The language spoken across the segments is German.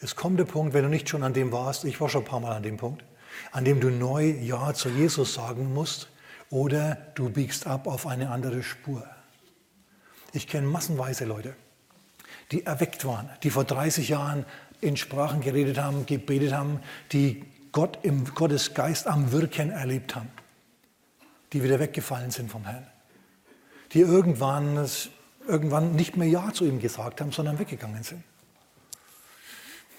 Es kommt der Punkt, wenn du nicht schon an dem warst, ich war schon ein paar Mal an dem Punkt, an dem du neu Ja zu Jesus sagen musst oder du biegst ab auf eine andere Spur. Ich kenne massenweise Leute, die erweckt waren, die vor 30 Jahren in Sprachen geredet haben, gebetet haben, die Gott im Gottes Geist am Wirken erlebt haben, die wieder weggefallen sind vom Herrn, die irgendwann, irgendwann nicht mehr Ja zu ihm gesagt haben, sondern weggegangen sind.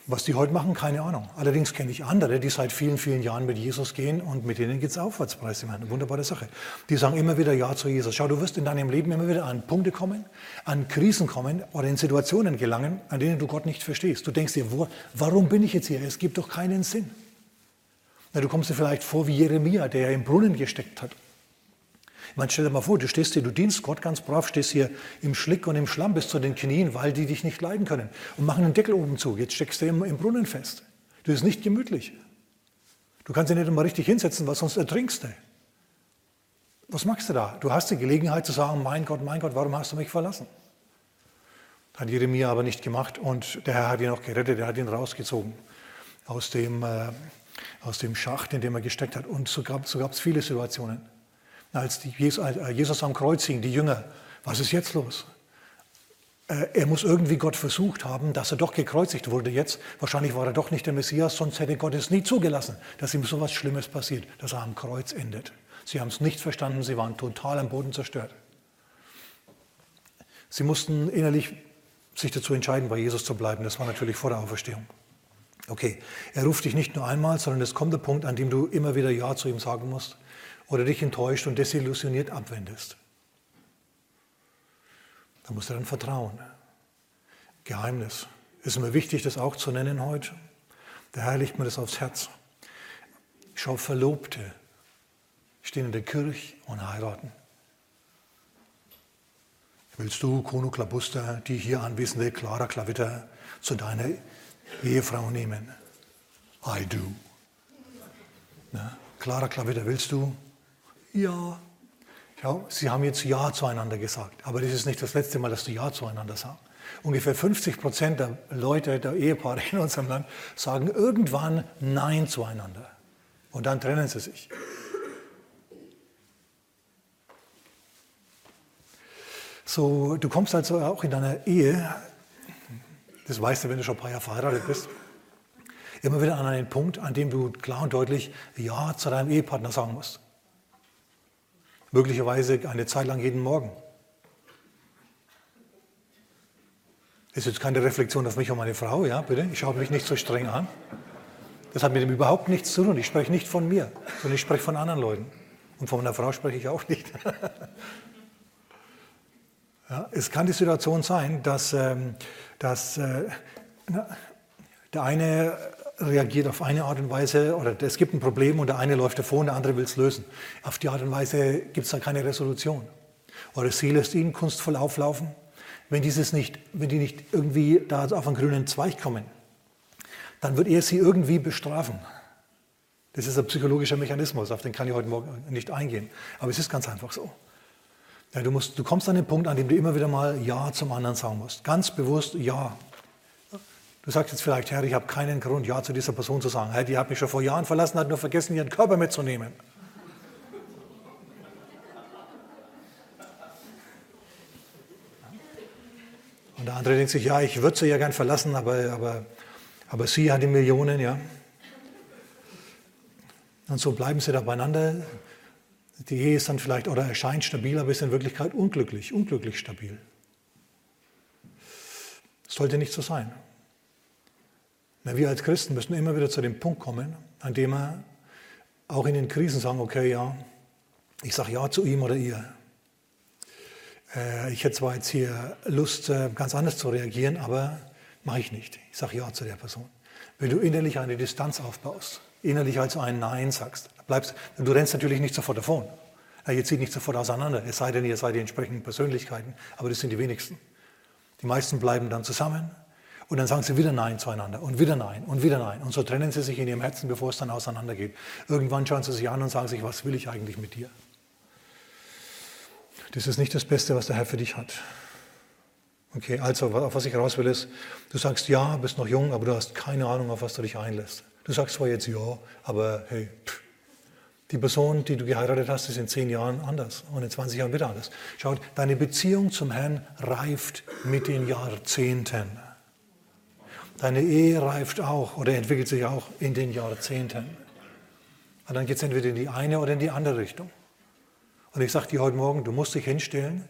Was die heute machen, keine Ahnung. Allerdings kenne ich andere, die seit vielen, vielen Jahren mit Jesus gehen und mit denen geht es aufwärtspreis. Eine wunderbare Sache. Die sagen immer wieder Ja zu Jesus. Schau, du wirst in deinem Leben immer wieder an Punkte kommen, an Krisen kommen oder in Situationen gelangen, an denen du Gott nicht verstehst. Du denkst dir, wo, warum bin ich jetzt hier? Es gibt doch keinen Sinn. Na, du kommst dir vielleicht vor wie Jeremia, der im Brunnen gesteckt hat man stell dir mal vor, du stehst hier, du dienst Gott ganz brav, stehst hier im Schlick und im Schlamm bis zu den Knien, weil die dich nicht leiden können und machen den Deckel oben zu. Jetzt steckst du im, im Brunnen fest. Du bist nicht gemütlich. Du kannst dich nicht einmal richtig hinsetzen, weil sonst ertrinkst du. Was machst du da? Du hast die Gelegenheit zu sagen, mein Gott, mein Gott, warum hast du mich verlassen? Hat Jeremia aber nicht gemacht und der Herr hat ihn auch gerettet, er hat ihn rausgezogen aus dem, äh, aus dem Schacht, in dem er gesteckt hat. Und so gab es so viele Situationen als äh, Jesus am Kreuz hing, die Jünger, was ist jetzt los? Äh, er muss irgendwie Gott versucht haben, dass er doch gekreuzigt wurde jetzt. Wahrscheinlich war er doch nicht der Messias, sonst hätte Gott es nie zugelassen, dass ihm so etwas Schlimmes passiert, dass er am Kreuz endet. Sie haben es nicht verstanden, sie waren total am Boden zerstört. Sie mussten innerlich sich dazu entscheiden, bei Jesus zu bleiben. Das war natürlich vor der Auferstehung. Okay, er ruft dich nicht nur einmal, sondern es kommt der Punkt, an dem du immer wieder Ja zu ihm sagen musst oder dich enttäuscht und desillusioniert abwendest. Da musst du dann vertrauen. Geheimnis. Ist mir wichtig, das auch zu nennen heute. Der Herr legt mir das aufs Herz. Schau, Verlobte stehen in der Kirche und heiraten. Willst du, Kono Klabuster, die hier anwesende Clara Klavitter, zu deiner Ehefrau nehmen? I do. Na, Clara Klavitter, willst du? Ja. Schau, sie haben jetzt Ja zueinander gesagt, aber das ist nicht das letzte Mal, dass du Ja zueinander sagst. Ungefähr 50 Prozent der Leute, der Ehepaare in unserem Land, sagen irgendwann Nein zueinander. Und dann trennen sie sich. So, du kommst also auch in deiner Ehe, das weißt du, wenn du schon ein paar Jahre verheiratet bist, immer wieder an einen Punkt, an dem du klar und deutlich Ja zu deinem Ehepartner sagen musst. Möglicherweise eine Zeit lang jeden Morgen. Das ist jetzt keine Reflexion auf mich und meine Frau, ja, bitte. Ich schaue mich nicht so streng an. Das hat mit dem überhaupt nichts zu tun. Ich spreche nicht von mir, sondern ich spreche von anderen Leuten. Und von meiner Frau spreche ich auch nicht. ja, es kann die Situation sein, dass, ähm, dass äh, der eine reagiert auf eine Art und Weise oder es gibt ein Problem und der eine läuft davor und der andere will es lösen. Auf die Art und Weise gibt es da keine Resolution. Oder sie lässt ihn kunstvoll auflaufen. Wenn, dieses nicht, wenn die nicht irgendwie da auf einen grünen Zweig kommen, dann wird er sie irgendwie bestrafen. Das ist ein psychologischer Mechanismus, auf den kann ich heute Morgen nicht eingehen. Aber es ist ganz einfach so. Ja, du, musst, du kommst an den Punkt, an dem du immer wieder mal Ja zum anderen sagen musst. Ganz bewusst Ja. Du sagst jetzt vielleicht, Herr, ich habe keinen Grund, Ja zu dieser Person zu sagen. Herr, die hat mich schon vor Jahren verlassen, hat nur vergessen, ihren Körper mitzunehmen. Und der andere denkt sich, ja, ich würde sie ja gern verlassen, aber, aber, aber sie hat die Millionen, ja. Und so bleiben sie da beieinander. Die Ehe ist dann vielleicht oder erscheint stabil, aber ist in Wirklichkeit unglücklich, unglücklich stabil. Das sollte nicht so sein. Na, wir als Christen müssen immer wieder zu dem Punkt kommen, an dem wir auch in den Krisen sagen, okay, ja, ich sage ja zu ihm oder ihr. Äh, ich hätte zwar jetzt hier Lust, äh, ganz anders zu reagieren, aber mache ich nicht. Ich sage ja zu der Person. Wenn du innerlich eine Distanz aufbaust, innerlich also ein Nein sagst, bleibst, du rennst natürlich nicht sofort davon. Ihr zieht nicht sofort auseinander, es sei denn, ihr seid die entsprechenden Persönlichkeiten, aber das sind die wenigsten. Die meisten bleiben dann zusammen, und dann sagen sie wieder Nein zueinander und wieder Nein und wieder Nein. Und so trennen sie sich in ihrem Herzen, bevor es dann auseinandergeht. Irgendwann schauen sie sich an und sagen sich, was will ich eigentlich mit dir? Das ist nicht das Beste, was der Herr für dich hat. Okay, also auf was ich raus will ist, du sagst ja, bist noch jung, aber du hast keine Ahnung, auf was du dich einlässt. Du sagst zwar jetzt ja, aber hey, pff, die Person, die du geheiratet hast, ist in zehn Jahren anders und in 20 Jahren wieder anders. Schaut, deine Beziehung zum Herrn reift mit den Jahrzehnten. Deine Ehe reift auch oder entwickelt sich auch in den Jahrzehnten. Und dann geht es entweder in die eine oder in die andere Richtung. Und ich sage dir heute Morgen, du musst dich hinstellen,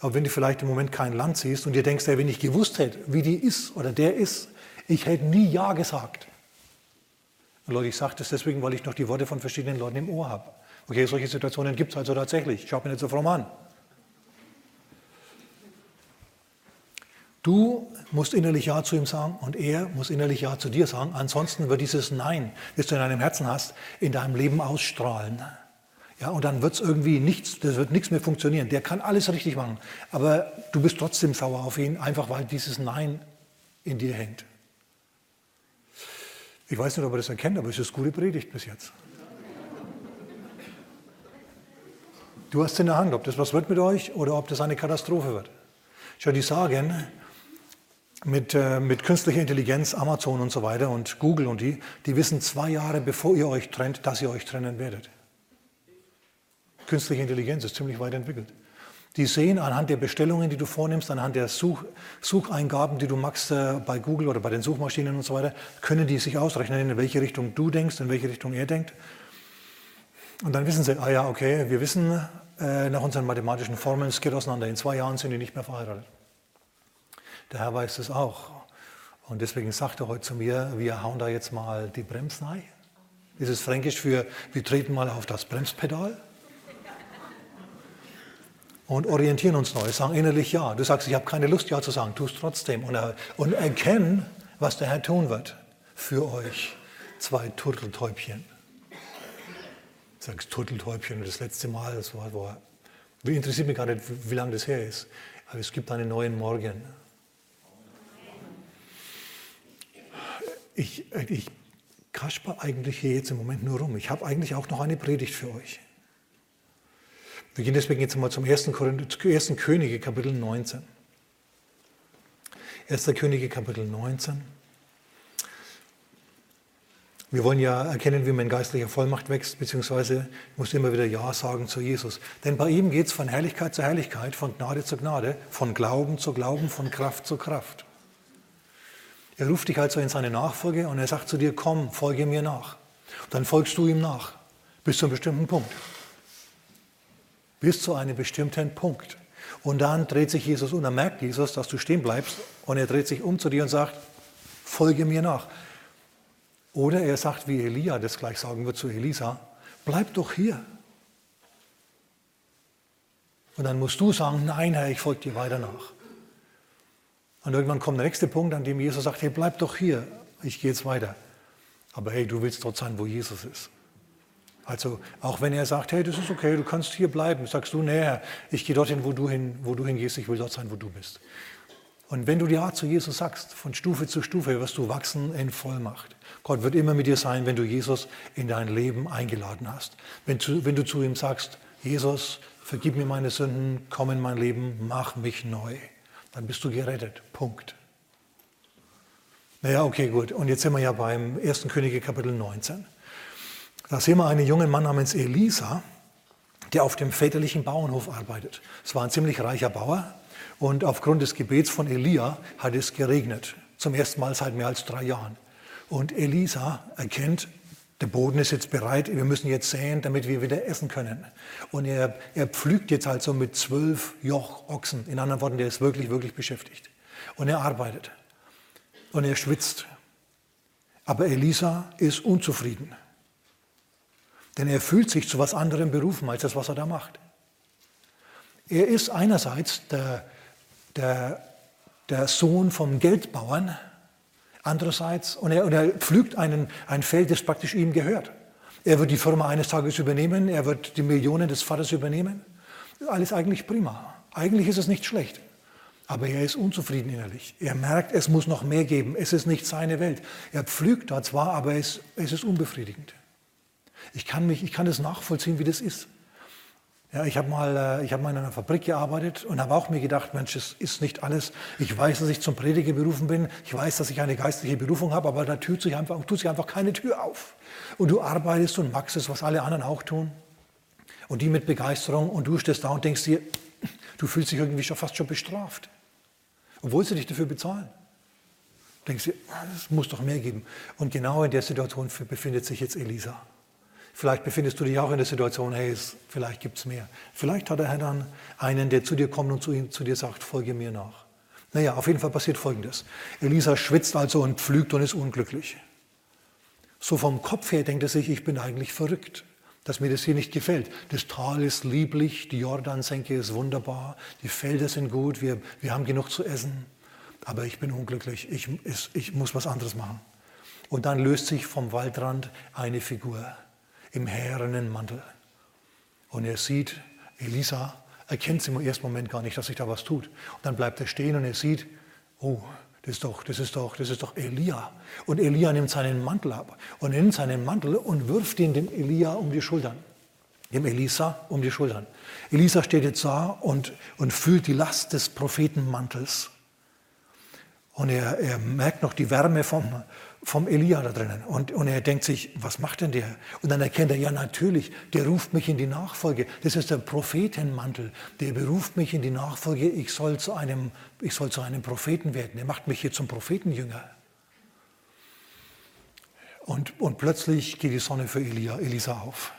aber wenn du vielleicht im Moment kein Land siehst und dir denkst, hey, wenn ich gewusst hätte, wie die ist oder der ist, ich hätte nie Ja gesagt. Und Leute, ich sage das deswegen, weil ich noch die Worte von verschiedenen Leuten im Ohr habe. Okay, solche Situationen gibt es also tatsächlich. Schau mir nicht so fromm an. Du musst innerlich Ja zu ihm sagen und er muss innerlich Ja zu dir sagen. Ansonsten wird dieses Nein, das du in deinem Herzen hast, in deinem Leben ausstrahlen. Ja, und dann wird es irgendwie nichts, das wird nichts mehr funktionieren. Der kann alles richtig machen, aber du bist trotzdem sauer auf ihn, einfach weil dieses Nein in dir hängt. Ich weiß nicht, ob er das erkennt, aber es ist gute Predigt bis jetzt. Du hast in der Hand, ob das was wird mit euch oder ob das eine Katastrophe wird. Schau, die sagen, mit, äh, mit künstlicher Intelligenz, Amazon und so weiter und Google und die, die wissen zwei Jahre bevor ihr euch trennt, dass ihr euch trennen werdet. Künstliche Intelligenz ist ziemlich weit entwickelt. Die sehen anhand der Bestellungen, die du vornimmst, anhand der Such, Sucheingaben, die du machst äh, bei Google oder bei den Suchmaschinen und so weiter, können die sich ausrechnen, in welche Richtung du denkst, in welche Richtung er denkt. Und dann wissen sie, ah ja, okay, wir wissen äh, nach unseren mathematischen Formeln, es geht auseinander. In zwei Jahren sind die nicht mehr verheiratet. Der Herr weiß das auch. Und deswegen sagt er heute zu mir, wir hauen da jetzt mal die Bremsen ein. Ist fränkisch für, wir treten mal auf das Bremspedal und orientieren uns neu, sagen innerlich Ja. Du sagst, ich habe keine Lust, Ja zu sagen, tu es trotzdem. Und, und erkennen, was der Herr tun wird für euch, zwei Turteltäubchen. Sagst Turteltäubchen, das letzte Mal, das war, war interessiert mich gar nicht, wie lange das her ist. Aber es gibt einen neuen Morgen. Ich, ich kasper eigentlich hier jetzt im Moment nur rum. Ich habe eigentlich auch noch eine Predigt für euch. Wir gehen deswegen jetzt mal zum 1. Könige, Kapitel 19. 1. Könige, Kapitel 19. Wir wollen ja erkennen, wie man in geistlicher Vollmacht wächst, beziehungsweise muss immer wieder Ja sagen zu Jesus. Denn bei ihm geht es von Herrlichkeit zu Herrlichkeit, von Gnade zu Gnade, von Glauben zu Glauben, von Kraft zu Kraft. Er ruft dich also in seine Nachfolge und er sagt zu dir, komm, folge mir nach. dann folgst du ihm nach, bis zu einem bestimmten Punkt bis zu einem bestimmten Punkt. Und dann dreht sich Jesus um, dann merkt Jesus, dass du stehen bleibst und er dreht sich um zu dir und sagt, folge mir nach. Oder er sagt, wie Elia das gleich sagen wird zu Elisa, bleib doch hier. Und dann musst du sagen, nein Herr, ich folge dir weiter nach. Und irgendwann kommt der nächste Punkt, an dem Jesus sagt, hey, bleib doch hier, ich gehe jetzt weiter. Aber hey, du willst dort sein, wo Jesus ist. Also auch wenn er sagt, hey, das ist okay, du kannst hier bleiben, sagst du, nee, ich gehe dorthin, wo du, hin, wo du hingehst, ich will dort sein, wo du bist. Und wenn du Ja zu Jesus sagst, von Stufe zu Stufe wirst du wachsen in Vollmacht. Gott wird immer mit dir sein, wenn du Jesus in dein Leben eingeladen hast. Wenn, zu, wenn du zu ihm sagst, Jesus, vergib mir meine Sünden, komm in mein Leben, mach mich neu, dann bist du gerettet. Punkt. Naja, okay, gut. Und jetzt sind wir ja beim 1. Könige Kapitel 19. Da sehen wir einen jungen Mann namens Elisa, der auf dem väterlichen Bauernhof arbeitet. Es war ein ziemlich reicher Bauer und aufgrund des Gebets von Elia hat es geregnet. Zum ersten Mal seit mehr als drei Jahren. Und Elisa erkennt, der Boden ist jetzt bereit, wir müssen jetzt säen, damit wir wieder essen können. Und er, er pflügt jetzt also mit zwölf Joch Ochsen. In anderen Worten, der ist wirklich, wirklich beschäftigt. Und er arbeitet. Und er schwitzt. Aber Elisa ist unzufrieden. Denn er fühlt sich zu was anderem berufen als das, was er da macht. Er ist einerseits der, der, der Sohn vom Geldbauern, andererseits, und er, und er pflügt einen, ein Feld, das praktisch ihm gehört. Er wird die Firma eines Tages übernehmen, er wird die Millionen des Vaters übernehmen. Alles eigentlich prima. Eigentlich ist es nicht schlecht. Aber er ist unzufrieden innerlich. Er merkt, es muss noch mehr geben. Es ist nicht seine Welt. Er pflügt da zwar, aber es, es ist unbefriedigend. Ich kann, mich, ich kann das nachvollziehen, wie das ist. Ja, ich habe mal, äh, hab mal in einer Fabrik gearbeitet und habe auch mir gedacht, Mensch, es ist nicht alles. Ich weiß, dass ich zum Prediger berufen bin. Ich weiß, dass ich eine geistliche Berufung habe, aber da tut sich, einfach, tut sich einfach keine Tür auf. Und du arbeitest und magst es, was alle anderen auch tun. Und die mit Begeisterung und du stehst da und denkst dir, du fühlst dich irgendwie schon fast schon bestraft. Obwohl sie dich dafür bezahlen. Denkst du, es muss doch mehr geben. Und genau in der Situation befindet sich jetzt Elisa. Vielleicht befindest du dich auch in der Situation, hey, vielleicht gibt es mehr. Vielleicht hat der Herr dann einen, der zu dir kommt und zu, ihm, zu dir sagt, folge mir nach. Naja, auf jeden Fall passiert Folgendes. Elisa schwitzt also und pflügt und ist unglücklich. So vom Kopf her denkt er sich, ich bin eigentlich verrückt, dass mir das hier nicht gefällt. Das Tal ist lieblich, die Jordansenke ist wunderbar, die Felder sind gut, wir, wir haben genug zu essen, aber ich bin unglücklich, ich, ich, ich muss was anderes machen. Und dann löst sich vom Waldrand eine Figur im härenen Mantel. Und er sieht Elisa, erkennt sie im ersten Moment gar nicht, dass sich da was tut. Und dann bleibt er stehen und er sieht, oh, das ist doch, das ist doch, das ist doch Elia. Und Elia nimmt seinen Mantel ab und nimmt seinen Mantel und wirft ihn dem Elia um die Schultern. Dem Elisa um die Schultern. Elisa steht jetzt da und, und fühlt die Last des Prophetenmantels. Und er, er merkt noch die Wärme vom, vom Elia da drinnen. Und, und er denkt sich, was macht denn der? Und dann erkennt er, ja natürlich, der ruft mich in die Nachfolge. Das ist der Prophetenmantel. Der beruft mich in die Nachfolge. Ich soll zu einem, ich soll zu einem Propheten werden. Er macht mich hier zum Prophetenjünger. Und, und plötzlich geht die Sonne für Elia, Elisa auf.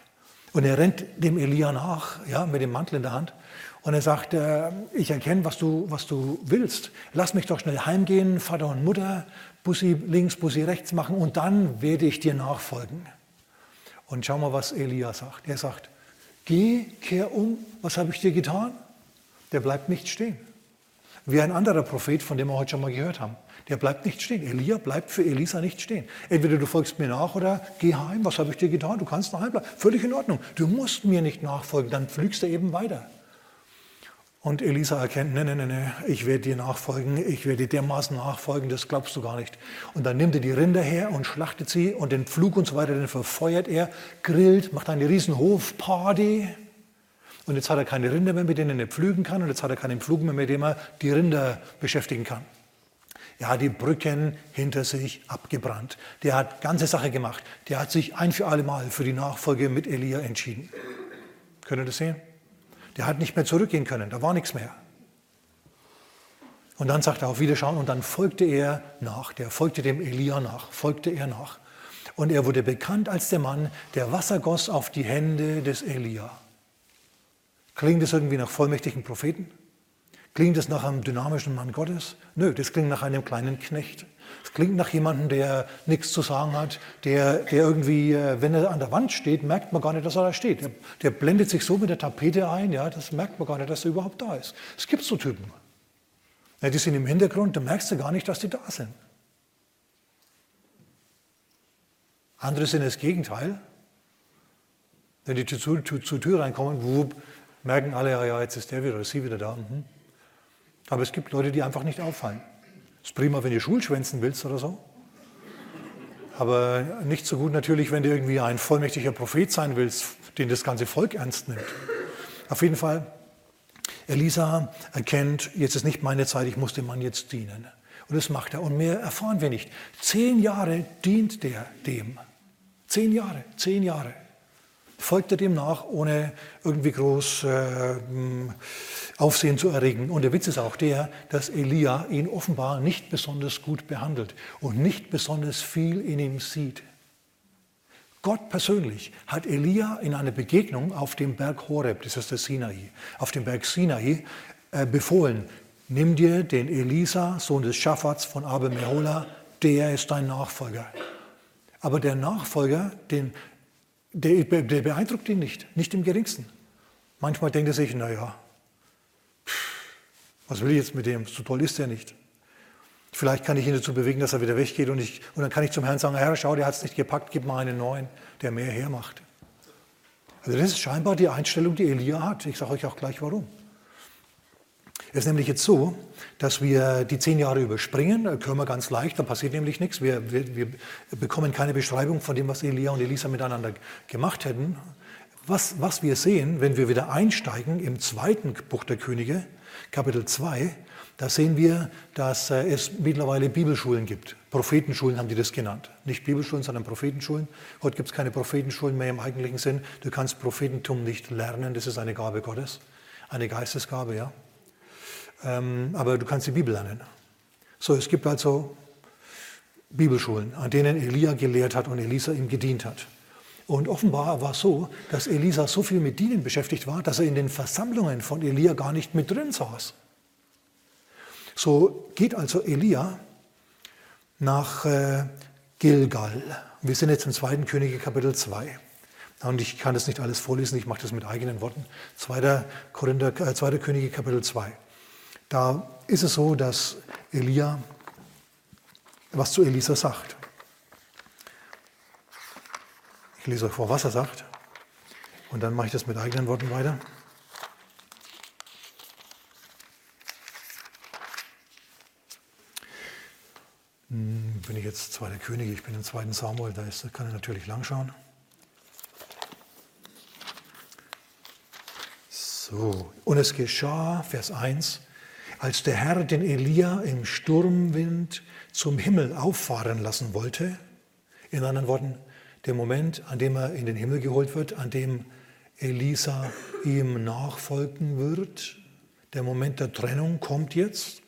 Und er rennt dem Elia nach, ja, mit dem Mantel in der Hand. Und er sagt, äh, ich erkenne, was du, was du willst. Lass mich doch schnell heimgehen, Vater und Mutter, Bussi links, Bussi rechts machen und dann werde ich dir nachfolgen. Und schau mal, was Elia sagt. Er sagt, geh, kehr um, was habe ich dir getan? Der bleibt nicht stehen. Wie ein anderer Prophet, von dem wir heute schon mal gehört haben. Der bleibt nicht stehen. Elia bleibt für Elisa nicht stehen. Entweder du folgst mir nach oder geh heim. Was habe ich dir getan? Du kannst daheim bleiben. Völlig in Ordnung. Du musst mir nicht nachfolgen. Dann pflügst du eben weiter. Und Elisa erkennt, nein, nein, nein, ich werde dir nachfolgen, ich werde dir dermaßen nachfolgen, das glaubst du gar nicht. Und dann nimmt er die Rinder her und schlachtet sie und den Pflug und so weiter, den verfeuert er, grillt, macht eine riesen Hofparty. Und jetzt hat er keine Rinder mehr, mit denen er pflügen kann und jetzt hat er keinen Pflug mehr, mit dem er die Rinder beschäftigen kann. Er hat die Brücken hinter sich abgebrannt. Der hat ganze Sache gemacht. Der hat sich ein für alle Mal für die Nachfolge mit Elia entschieden. Könnt ihr das sehen? Der hat nicht mehr zurückgehen können, da war nichts mehr. Und dann sagt er auf Wiederschauen und dann folgte er nach, der folgte dem Elia nach, folgte er nach. Und er wurde bekannt als der Mann, der Wasser goss auf die Hände des Elia. Klingt das irgendwie nach vollmächtigen Propheten? Klingt das nach einem dynamischen Mann Gottes? Nö, das klingt nach einem kleinen Knecht. Es klingt nach jemandem, der nichts zu sagen hat, der, der irgendwie, äh, wenn er an der Wand steht, merkt man gar nicht, dass er da steht. Der, der blendet sich so mit der Tapete ein, ja, das merkt man gar nicht, dass er überhaupt da ist. Es gibt so Typen. Ja, die sind im Hintergrund, da merkst du gar nicht, dass die da sind. Andere sind das Gegenteil. Wenn die zur, zur, zur Tür reinkommen, wupp, merken alle, ja, jetzt ist der wieder oder sie wieder da. Mhm. Aber es gibt Leute, die einfach nicht auffallen. Ist prima, wenn du Schulschwänzen willst oder so. Aber nicht so gut natürlich, wenn du irgendwie ein vollmächtiger Prophet sein willst, den das ganze Volk ernst nimmt. Auf jeden Fall, Elisa erkennt, jetzt ist nicht meine Zeit, ich muss dem Mann jetzt dienen. Und das macht er. Und mehr erfahren wir nicht. Zehn Jahre dient der dem. Zehn Jahre, zehn Jahre folgte dem nach, ohne irgendwie groß äh, Aufsehen zu erregen. Und der Witz ist auch der, dass Elia ihn offenbar nicht besonders gut behandelt und nicht besonders viel in ihm sieht. Gott persönlich hat Elia in einer Begegnung auf dem Berg Horeb, das ist der Sinai, auf dem Berg Sinai äh, befohlen, nimm dir den Elisa, Sohn des Schaffats von Abel Mehola, der ist dein Nachfolger. Aber der Nachfolger, den der, der beeindruckt ihn nicht, nicht im geringsten. Manchmal denkt er sich, naja, was will ich jetzt mit dem? So toll ist er nicht. Vielleicht kann ich ihn dazu bewegen, dass er wieder weggeht und, ich, und dann kann ich zum Herrn sagen, Herr, schau, der hat es nicht gepackt, gib mal einen neuen, der mehr hermacht. Also das ist scheinbar die Einstellung, die Elia hat. Ich sage euch auch gleich warum. Es ist nämlich jetzt so, dass wir die zehn Jahre überspringen, da können wir ganz leicht, da passiert nämlich nichts. Wir, wir, wir bekommen keine Beschreibung von dem, was Elia und Elisa miteinander gemacht hätten. Was, was wir sehen, wenn wir wieder einsteigen im zweiten Buch der Könige, Kapitel 2, da sehen wir, dass äh, es mittlerweile Bibelschulen gibt. Prophetenschulen haben die das genannt. Nicht Bibelschulen, sondern Prophetenschulen. Heute gibt es keine Prophetenschulen mehr im eigentlichen Sinn. Du kannst Prophetentum nicht lernen, das ist eine Gabe Gottes, eine Geistesgabe, ja. Ähm, aber du kannst die Bibel lernen. So, es gibt also Bibelschulen, an denen Elia gelehrt hat und Elisa ihm gedient hat. Und offenbar war es so, dass Elisa so viel mit Dienen beschäftigt war, dass er in den Versammlungen von Elia gar nicht mit drin saß. So geht also Elia nach äh, Gilgal. Wir sind jetzt im zweiten Könige Kapitel 2. Und ich kann das nicht alles vorlesen, ich mache das mit eigenen Worten. Zweiter, Korinther, äh, zweiter Könige Kapitel 2. Da ist es so, dass Elia was zu Elisa sagt. Ich lese euch vor, was er sagt. Und dann mache ich das mit eigenen Worten weiter. Hm, bin ich jetzt zweiter König, ich bin im zweiten Samuel, da ist, kann ich natürlich langschauen. So, und es geschah, Vers 1, als der Herr den Elia im Sturmwind zum Himmel auffahren lassen wollte, in anderen Worten, der Moment, an dem er in den Himmel geholt wird, an dem Elisa ihm nachfolgen wird, der Moment der Trennung kommt jetzt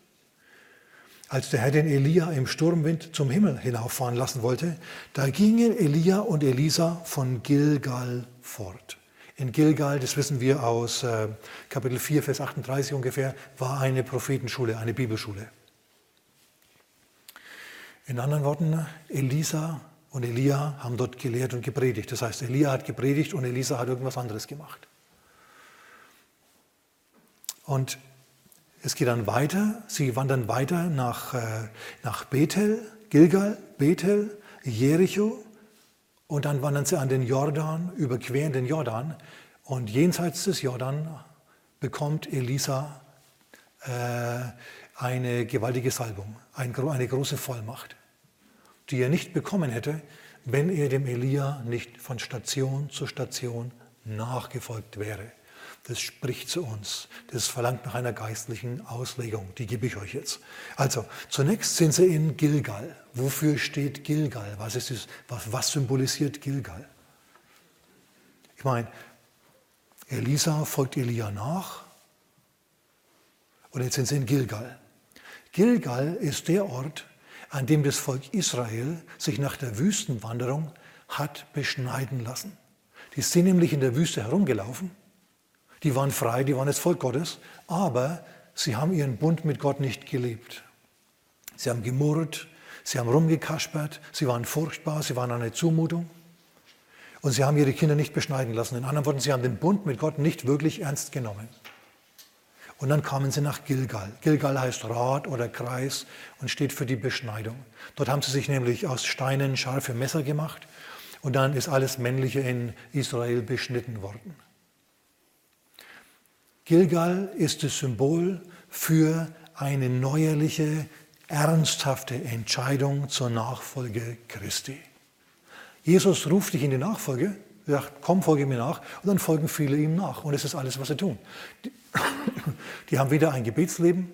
als der Herr den Elia im Sturmwind zum Himmel hinauffahren lassen wollte, da gingen Elia und Elisa von Gilgal fort. In Gilgal, das wissen wir aus äh, Kapitel 4, Vers 38 ungefähr, war eine Prophetenschule, eine Bibelschule. In anderen Worten, Elisa und Elia haben dort gelehrt und gepredigt. Das heißt, Elia hat gepredigt und Elisa hat irgendwas anderes gemacht. Und es geht dann weiter, sie wandern weiter nach, äh, nach Bethel, Gilgal, Bethel, Jericho und dann wandern sie an den Jordan, überqueren den Jordan und jenseits des Jordan bekommt Elisa äh, eine gewaltige Salbung, eine große Vollmacht, die er nicht bekommen hätte, wenn er dem Elia nicht von Station zu Station nachgefolgt wäre. Das spricht zu uns. Das verlangt nach einer geistlichen Auslegung. Die gebe ich euch jetzt. Also, zunächst sind sie in Gilgal. Wofür steht Gilgal? Was, ist das, was, was symbolisiert Gilgal? Ich meine, Elisa folgt Elia nach und jetzt sind sie in Gilgal. Gilgal ist der Ort, an dem das Volk Israel sich nach der Wüstenwanderung hat beschneiden lassen. Die sind nämlich in der Wüste herumgelaufen die waren frei, die waren das Volk Gottes, aber sie haben ihren Bund mit Gott nicht gelebt. Sie haben gemurrt, sie haben rumgekaspert, sie waren furchtbar, sie waren eine Zumutung. Und sie haben ihre Kinder nicht beschneiden lassen. In anderen Worten, sie haben den Bund mit Gott nicht wirklich ernst genommen. Und dann kamen sie nach Gilgal. Gilgal heißt Rad oder Kreis und steht für die Beschneidung. Dort haben sie sich nämlich aus Steinen scharfe Messer gemacht und dann ist alles Männliche in Israel beschnitten worden. Gilgal ist das Symbol für eine neuerliche, ernsthafte Entscheidung zur Nachfolge Christi. Jesus ruft dich in die Nachfolge, sagt, komm, folge mir nach, und dann folgen viele ihm nach. Und das ist alles, was sie tun. Die, die haben weder ein Gebetsleben,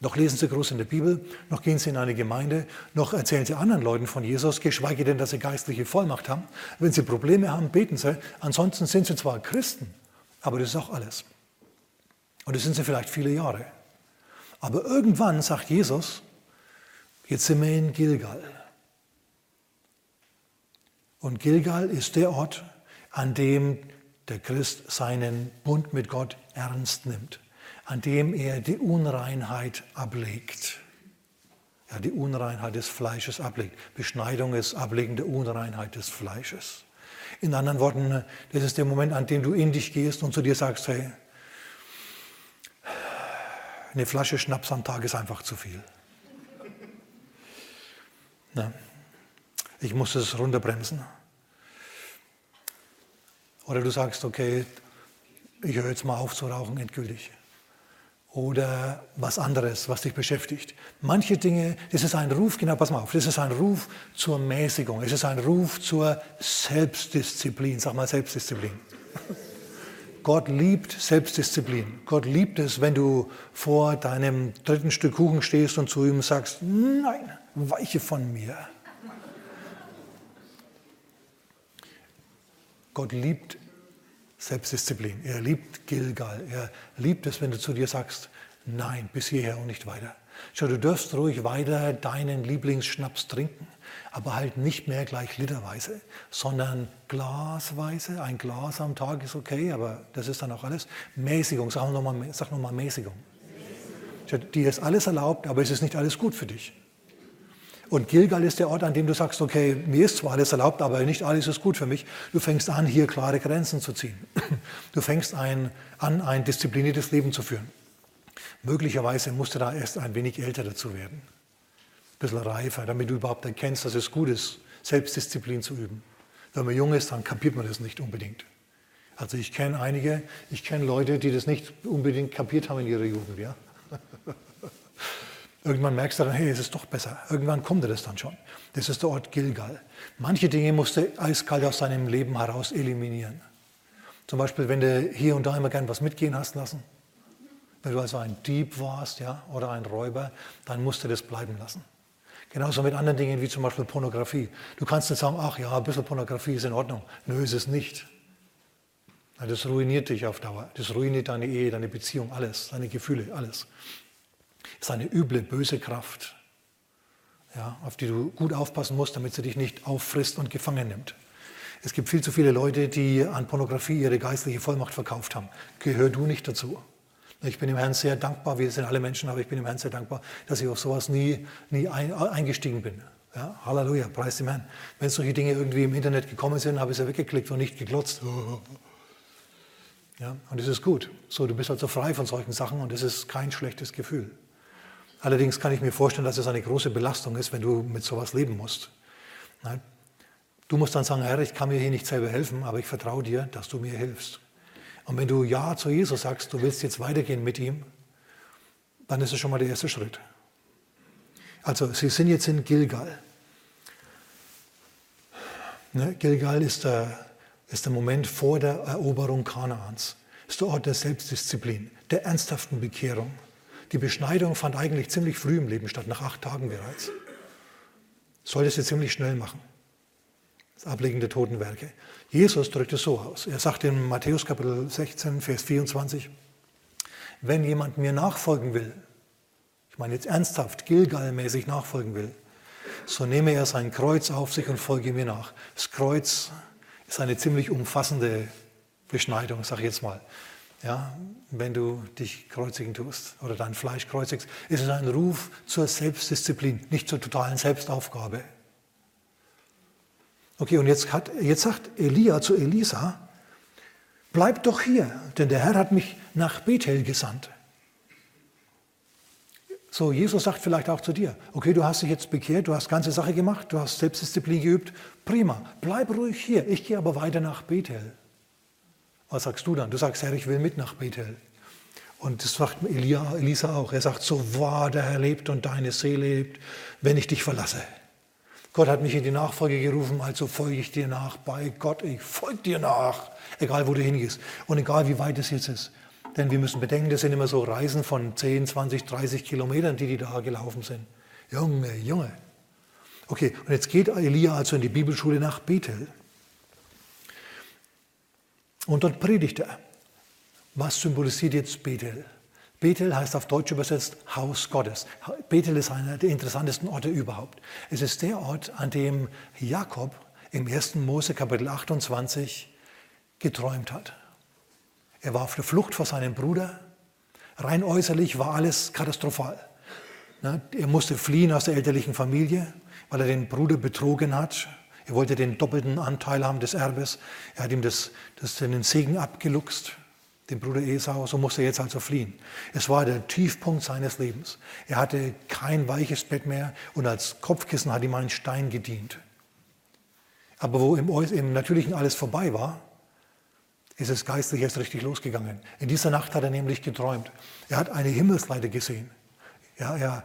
noch lesen sie groß in der Bibel, noch gehen sie in eine Gemeinde, noch erzählen sie anderen Leuten von Jesus, geschweige denn, dass sie geistliche Vollmacht haben. Wenn sie Probleme haben, beten sie. Ansonsten sind sie zwar Christen, aber das ist auch alles. Und das sind sie vielleicht viele Jahre. Aber irgendwann sagt Jesus, jetzt sind wir in Gilgal. Und Gilgal ist der Ort, an dem der Christ seinen Bund mit Gott ernst nimmt, an dem er die Unreinheit ablegt. Ja, die Unreinheit des Fleisches ablegt. Beschneidung ist Ablegen der Unreinheit des Fleisches. In anderen Worten, das ist der Moment, an dem du in dich gehst und zu dir sagst, hey, eine Flasche Schnaps am Tag ist einfach zu viel. Ja. Ich muss es runterbremsen. Oder du sagst, okay, ich höre jetzt mal auf zu rauchen, endgültig. Oder was anderes, was dich beschäftigt. Manche Dinge, das ist ein Ruf, genau, pass mal auf, das ist ein Ruf zur Mäßigung, es ist ein Ruf zur Selbstdisziplin, sag mal Selbstdisziplin. Gott liebt Selbstdisziplin. Gott liebt es, wenn du vor deinem dritten Stück Kuchen stehst und zu ihm sagst, nein, weiche von mir. Gott liebt Selbstdisziplin. Er liebt Gilgal. Er liebt es, wenn du zu dir sagst, nein, bis hierher und nicht weiter. Schau, du darfst ruhig weiter deinen Lieblingsschnaps trinken, aber halt nicht mehr gleich literweise, sondern glasweise. Ein Glas am Tag ist okay, aber das ist dann auch alles. Mäßigung, sag nochmal noch Mäßigung. Dir ist alles erlaubt, aber es ist nicht alles gut für dich. Und Gilgal ist der Ort, an dem du sagst, okay, mir ist zwar alles erlaubt, aber nicht alles ist gut für mich. Du fängst an, hier klare Grenzen zu ziehen. Du fängst ein, an, ein diszipliniertes Leben zu führen. Möglicherweise musst du da erst ein wenig älter dazu werden. Ein bisschen reifer, damit du überhaupt erkennst, dass es gut ist, Selbstdisziplin zu üben. Wenn man jung ist, dann kapiert man das nicht unbedingt. Also ich kenne einige, ich kenne Leute, die das nicht unbedingt kapiert haben in ihrer Jugend. Ja? Irgendwann merkst du dann, hey, es ist doch besser. Irgendwann kommt dir das dann schon. Das ist der Ort Gilgal. Manche Dinge musst du eiskalt aus deinem Leben heraus eliminieren. Zum Beispiel, wenn du hier und da immer gern was mitgehen hast lassen. Wenn du also ein Dieb warst ja, oder ein Räuber, dann musst du das bleiben lassen. Genauso mit anderen Dingen wie zum Beispiel Pornografie. Du kannst nicht sagen, ach ja, ein bisschen Pornografie ist in Ordnung. Nö, ist es nicht. Das ruiniert dich auf Dauer. Das ruiniert deine Ehe, deine Beziehung, alles, deine Gefühle, alles ist eine üble, böse Kraft, ja, auf die du gut aufpassen musst, damit sie dich nicht auffrisst und gefangen nimmt. Es gibt viel zu viele Leute, die an Pornografie ihre geistliche Vollmacht verkauft haben. Gehör du nicht dazu. Ich bin dem Herrn sehr dankbar, wir sind alle Menschen, aber ich bin dem Herrn sehr dankbar, dass ich auf sowas nie, nie ein, eingestiegen bin. Ja, Halleluja, preis dem Herrn. Wenn solche Dinge irgendwie im Internet gekommen sind, habe ich sie weggeklickt und nicht geglotzt. Ja, und das ist gut. So, du bist also frei von solchen Sachen und das ist kein schlechtes Gefühl. Allerdings kann ich mir vorstellen, dass es eine große Belastung ist, wenn du mit sowas leben musst. Du musst dann sagen, Herr, ich kann mir hier nicht selber helfen, aber ich vertraue dir, dass du mir hilfst. Und wenn du Ja zu Jesus sagst, du willst jetzt weitergehen mit ihm, dann ist es schon mal der erste Schritt. Also sie sind jetzt in Gilgal. Ne, Gilgal ist der, ist der Moment vor der Eroberung Kanaans. Ist der Ort der Selbstdisziplin, der ernsthaften Bekehrung. Die Beschneidung fand eigentlich ziemlich früh im Leben statt, nach acht Tagen bereits. Sollte sie ziemlich schnell machen. Das Ablegen der Totenwerke. Jesus drückt es so aus. Er sagt in Matthäus Kapitel 16, Vers 24, wenn jemand mir nachfolgen will, ich meine jetzt ernsthaft, Gilgal-mäßig nachfolgen will, so nehme er sein Kreuz auf sich und folge mir nach. Das Kreuz ist eine ziemlich umfassende Beschneidung, sage ich jetzt mal ja, wenn du dich kreuzigen tust oder dein Fleisch kreuzigst, ist es ein Ruf zur Selbstdisziplin, nicht zur totalen Selbstaufgabe. Okay, und jetzt, hat, jetzt sagt Elia zu Elisa, bleib doch hier, denn der Herr hat mich nach Bethel gesandt. So, Jesus sagt vielleicht auch zu dir, okay, du hast dich jetzt bekehrt, du hast ganze Sache gemacht, du hast Selbstdisziplin geübt, prima, bleib ruhig hier, ich gehe aber weiter nach Bethel. Was sagst du dann? Du sagst, Herr, ich will mit nach Bethel. Und das sagt Elia, Elisa auch. Er sagt, so wahr der Herr lebt und deine Seele lebt, wenn ich dich verlasse. Gott hat mich in die Nachfolge gerufen, also folge ich dir nach. Bei Gott, ich folge dir nach. Egal, wo du hingehst. Und egal, wie weit es jetzt ist. Denn wir müssen bedenken, das sind immer so Reisen von 10, 20, 30 Kilometern, die die da gelaufen sind. Junge, Junge. Okay, und jetzt geht Elia also in die Bibelschule nach Bethel. Und dort predigt er. Was symbolisiert jetzt Bethel? Bethel heißt auf Deutsch übersetzt Haus Gottes. Bethel ist einer der interessantesten Orte überhaupt. Es ist der Ort, an dem Jakob im 1. Mose Kapitel 28 geträumt hat. Er war auf der Flucht vor seinem Bruder. Rein äußerlich war alles katastrophal. Er musste fliehen aus der elterlichen Familie, weil er den Bruder betrogen hat er wollte den doppelten Anteil haben des Erbes. Er hat ihm das, das den Segen abgeluchst, den Bruder Esau. So musste er jetzt also fliehen. Es war der Tiefpunkt seines Lebens. Er hatte kein weiches Bett mehr und als Kopfkissen hat ihm ein Stein gedient. Aber wo im, im Natürlichen alles vorbei war, ist es geistlich erst richtig losgegangen. In dieser Nacht hat er nämlich geträumt. Er hat eine Himmelsleiter gesehen. Ja, er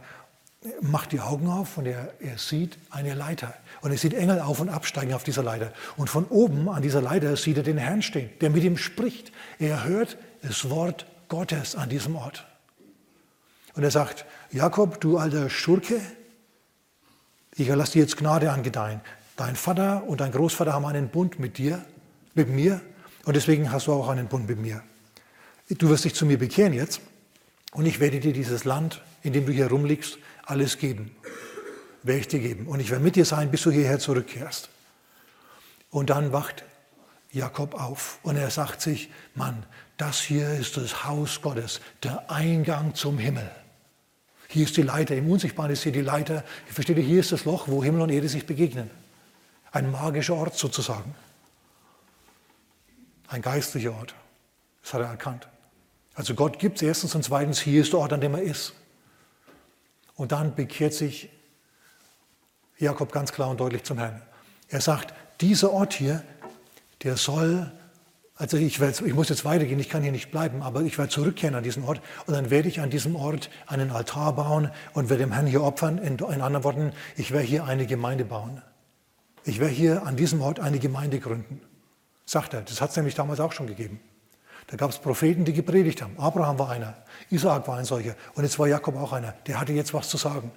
macht die Augen auf und er, er sieht eine Leiter. Und er sieht Engel auf und absteigen auf dieser Leiter. Und von oben an dieser Leiter sieht er den Herrn stehen, der mit ihm spricht. Er hört das Wort Gottes an diesem Ort. Und er sagt, Jakob, du alter Schurke, ich erlasse dir jetzt Gnade angedeihen. Dein Vater und dein Großvater haben einen Bund mit dir, mit mir, und deswegen hast du auch einen Bund mit mir. Du wirst dich zu mir bekehren jetzt, und ich werde dir dieses Land, in dem du hier rumliegst, alles geben. Werde ich dir geben. Und ich werde mit dir sein, bis du hierher zurückkehrst. Und dann wacht Jakob auf und er sagt sich, Mann, das hier ist das Haus Gottes, der Eingang zum Himmel. Hier ist die Leiter, im Unsichtbaren ist hier die Leiter. Versteht ihr, hier ist das Loch, wo Himmel und Erde sich begegnen. Ein magischer Ort sozusagen. Ein geistlicher Ort. Das hat er erkannt. Also Gott gibt es erstens und zweitens, hier ist der Ort, an dem er ist. Und dann bekehrt sich Jakob ganz klar und deutlich zum Herrn. Er sagt, dieser Ort hier, der soll, also ich, werde, ich muss jetzt weitergehen, ich kann hier nicht bleiben, aber ich werde zurückkehren an diesen Ort und dann werde ich an diesem Ort einen Altar bauen und werde dem Herrn hier opfern. In, in anderen Worten, ich werde hier eine Gemeinde bauen. Ich werde hier an diesem Ort eine Gemeinde gründen. Sagt er, das hat es nämlich damals auch schon gegeben. Da gab es Propheten, die gepredigt haben. Abraham war einer, Isaak war ein solcher und jetzt war Jakob auch einer. Der hatte jetzt was zu sagen.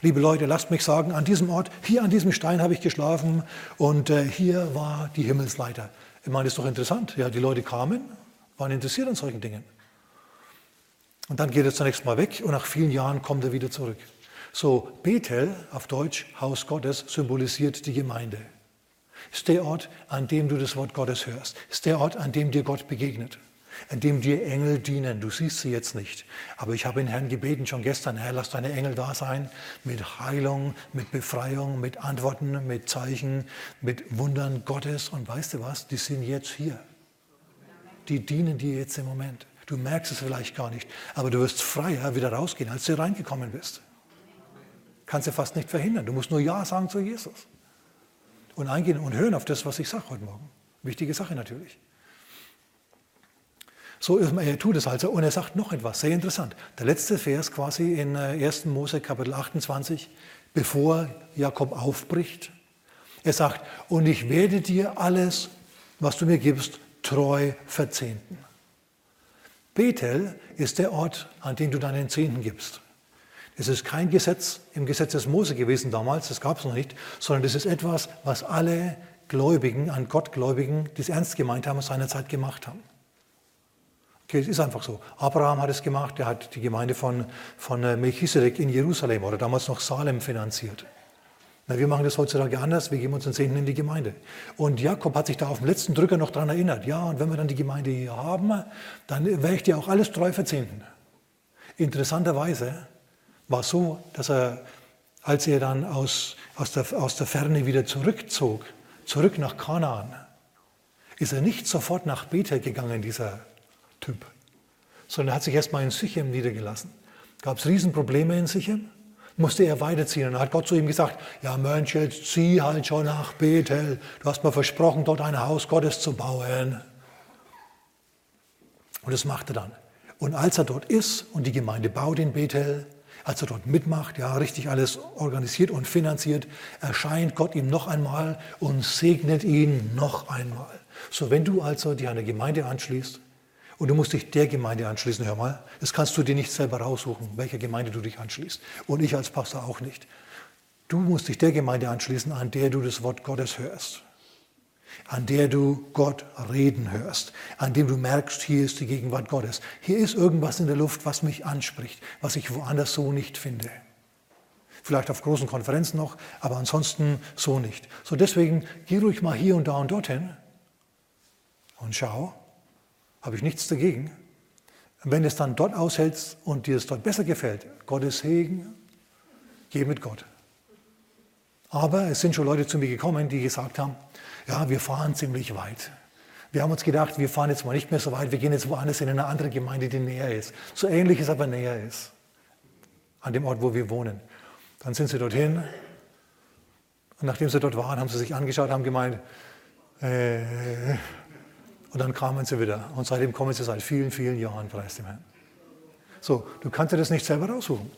Liebe Leute, lasst mich sagen, an diesem Ort, hier an diesem Stein habe ich geschlafen und äh, hier war die Himmelsleiter. Ich meine, das ist doch interessant. Ja, die Leute kamen, waren interessiert an solchen Dingen. Und dann geht er zunächst mal weg und nach vielen Jahren kommt er wieder zurück. So, Bethel, auf Deutsch Haus Gottes, symbolisiert die Gemeinde. Ist der Ort, an dem du das Wort Gottes hörst. Ist der Ort, an dem dir Gott begegnet in dem dir Engel dienen. Du siehst sie jetzt nicht. Aber ich habe den Herrn gebeten schon gestern, Herr, lass deine Engel da sein, mit Heilung, mit Befreiung, mit Antworten, mit Zeichen, mit Wundern Gottes. Und weißt du was, die sind jetzt hier. Die dienen dir jetzt im Moment. Du merkst es vielleicht gar nicht, aber du wirst freier wieder rausgehen, als du reingekommen bist. Kannst du fast nicht verhindern. Du musst nur Ja sagen zu Jesus. Und eingehen und hören auf das, was ich sage heute Morgen. Wichtige Sache natürlich. So, er tut es also. Und er sagt noch etwas, sehr interessant. Der letzte Vers quasi in 1. Äh, Mose Kapitel 28, bevor Jakob aufbricht. Er sagt, und ich werde dir alles, was du mir gibst, treu verzehnten. Bethel ist der Ort, an dem du deinen Zehnten gibst. Es ist kein Gesetz im Gesetz des Mose gewesen damals, das gab es noch nicht, sondern das ist etwas, was alle Gläubigen, an Gottgläubigen, die es ernst gemeint haben, seinerzeit gemacht haben. Okay, es ist einfach so. Abraham hat es gemacht, er hat die Gemeinde von, von äh, Melchisedek in Jerusalem oder damals noch Salem finanziert. Na, wir machen das heutzutage anders, wir geben uns den Zehnten in die Gemeinde. Und Jakob hat sich da auf dem letzten Drücker noch daran erinnert, ja, und wenn wir dann die Gemeinde hier haben, dann werde ich dir auch alles treu verzehnten. Interessanterweise war so, dass er, als er dann aus, aus, der, aus der Ferne wieder zurückzog, zurück nach Kanaan, ist er nicht sofort nach Bethel gegangen, dieser Typ. Sondern er hat sich erstmal in Sichem niedergelassen. Gab es Riesenprobleme in Sichem? Musste er weiterziehen. Und dann hat Gott zu ihm gesagt, ja Mönch, jetzt zieh halt schon nach Bethel. Du hast mir versprochen, dort ein Haus Gottes zu bauen. Und das macht er dann. Und als er dort ist und die Gemeinde baut in Bethel, als er dort mitmacht, ja, richtig alles organisiert und finanziert, erscheint Gott ihm noch einmal und segnet ihn noch einmal. So, wenn du also dir eine Gemeinde anschließt, und du musst dich der Gemeinde anschließen, hör mal. Das kannst du dir nicht selber raussuchen, welcher Gemeinde du dich anschließt. Und ich als Pastor auch nicht. Du musst dich der Gemeinde anschließen, an der du das Wort Gottes hörst. An der du Gott reden hörst. An dem du merkst, hier ist die Gegenwart Gottes. Hier ist irgendwas in der Luft, was mich anspricht, was ich woanders so nicht finde. Vielleicht auf großen Konferenzen noch, aber ansonsten so nicht. So deswegen geh ruhig mal hier und da und dorthin und schau, habe ich nichts dagegen. Wenn du es dann dort aushältst und dir es dort besser gefällt, Gottes Segen, geh mit Gott. Aber es sind schon Leute zu mir gekommen, die gesagt haben, ja, wir fahren ziemlich weit. Wir haben uns gedacht, wir fahren jetzt mal nicht mehr so weit, wir gehen jetzt woanders in eine andere Gemeinde, die näher ist. So ähnlich ist aber näher ist. An dem Ort, wo wir wohnen. Dann sind sie dorthin. Und nachdem sie dort waren, haben sie sich angeschaut, haben gemeint, äh, und dann kamen sie wieder. Und seitdem kommen sie seit vielen, vielen Jahren, preis dem Herrn. So, du kannst dir das nicht selber raussuchen.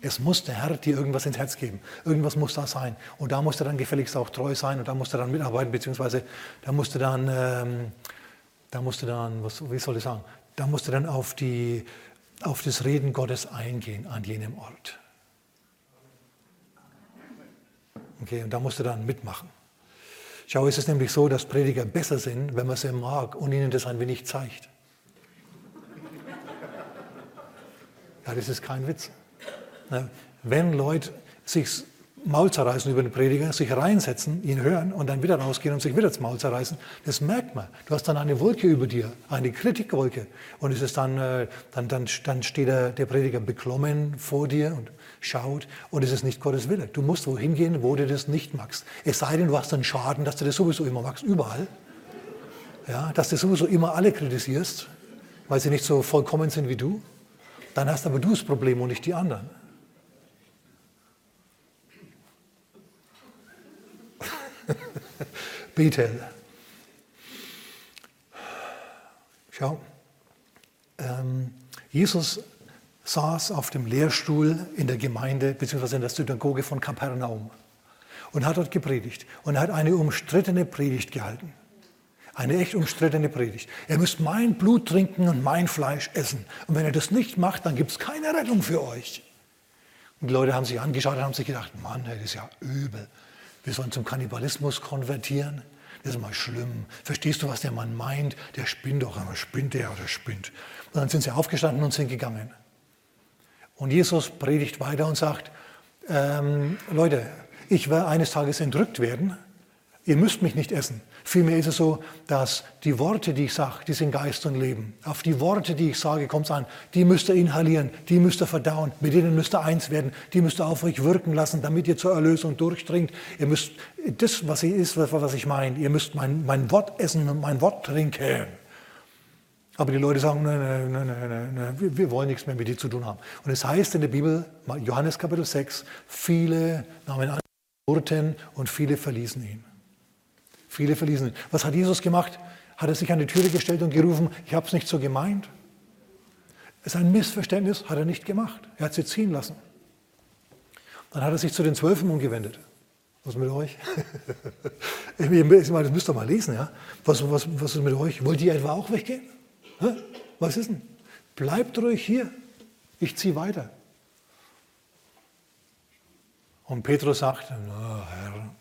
Es muss der Herr dir irgendwas ins Herz geben. Irgendwas muss da sein. Und da musst du dann gefälligst auch treu sein und da musst du dann mitarbeiten, beziehungsweise da musst du dann, ähm, da musst du dann, was, wie soll ich sagen, da musst du dann auf, die, auf das Reden Gottes eingehen an jenem Ort. Okay, und da musst du dann mitmachen. Schau, es ist nämlich so, dass Prediger besser sind, wenn man sie mag und ihnen das ein wenig zeigt. Ja, das ist kein Witz. Wenn Leute sich Maul zerreißen über den Prediger, sich reinsetzen, ihn hören und dann wieder rausgehen und sich wieder das Maul zerreißen, das merkt man. Du hast dann eine Wolke über dir, eine Kritikwolke. Und es ist dann, äh, dann, dann, dann steht der, der Prediger beklommen vor dir und schaut und es ist nicht Gottes Wille. Du musst wohin gehen, wo du das nicht magst. Es sei denn, du hast einen Schaden, dass du das sowieso immer magst, überall. Ja, dass du sowieso immer alle kritisierst, weil sie nicht so vollkommen sind wie du. Dann hast aber du das Problem und nicht die anderen. Bethel. Schau, ähm, Jesus saß auf dem Lehrstuhl in der Gemeinde bzw. in der Synagoge von Kapernaum und hat dort gepredigt und er hat eine umstrittene Predigt gehalten. Eine echt umstrittene Predigt. Ihr müsst mein Blut trinken und mein Fleisch essen. Und wenn ihr das nicht macht, dann gibt es keine Rettung für euch. Und die Leute haben sich angeschaut und haben sich gedacht, Mann, das ist ja übel. Wir sollen zum Kannibalismus konvertieren. Das ist mal schlimm. Verstehst du, was der Mann meint? Der spinnt doch. Aber spinnt der oder spinnt? Und dann sind sie aufgestanden und sind gegangen. Und Jesus predigt weiter und sagt, ähm, Leute, ich werde eines Tages entrückt werden. Ihr müsst mich nicht essen. Vielmehr ist es so, dass die Worte, die ich sage, die sind Geist und Leben. Auf die Worte, die ich sage, kommt es an. Die müsst ihr inhalieren, die müsst ihr verdauen, mit denen müsst ihr eins werden, die müsst ihr auf euch wirken lassen, damit ihr zur Erlösung durchdringt. Ihr müsst das, was ich ist, was ich meine, ihr müsst mein, mein Wort essen und mein Wort trinken. Aber die Leute sagen, nein, nein, nein, nein, wir, wollen nichts mehr mit dir zu tun haben. Und es heißt in der Bibel, Johannes Kapitel 6, viele nahmen an Murten und viele verließen ihn. Viele verließen ihn. Was hat Jesus gemacht? Hat er sich an die Türe gestellt und gerufen, ich habe es nicht so gemeint? Es ist ein Missverständnis, hat er nicht gemacht. Er hat sie ziehen lassen. Dann hat er sich zu den Zwölfen umgewendet. Was ist mit euch? ich meine, das müsst ihr mal lesen. Ja? Was, was, was ist mit euch? Wollt ihr etwa auch weggehen? Was ist denn? Bleibt ruhig hier. Ich ziehe weiter. Und Petrus sagt, oh, Herr,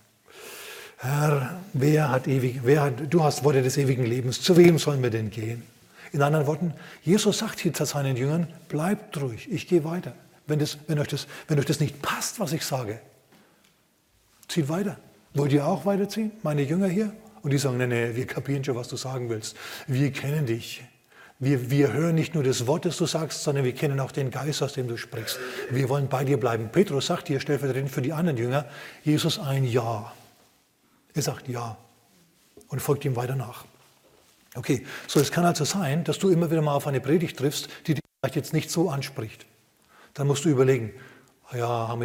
Herr, wer hat ewig, wer hat, du hast Worte des ewigen Lebens, zu wem sollen wir denn gehen? In anderen Worten, Jesus sagt hier zu seinen Jüngern, bleibt ruhig, ich gehe weiter. Wenn, das, wenn, euch das, wenn euch das nicht passt, was ich sage, zieht weiter. Wollt ihr auch weiterziehen, meine Jünger hier? Und die sagen, nee, nee, wir kapieren schon, was du sagen willst. Wir kennen dich. Wir, wir hören nicht nur das Wort, das du sagst, sondern wir kennen auch den Geist, aus dem du sprichst. Wir wollen bei dir bleiben. Petrus sagt hier stellvertretend für die anderen Jünger, Jesus ein Ja. Er sagt Ja und folgt ihm weiter nach. Okay, so es kann also sein, dass du immer wieder mal auf eine Predigt triffst, die dich vielleicht jetzt nicht so anspricht. Dann musst du überlegen, ja,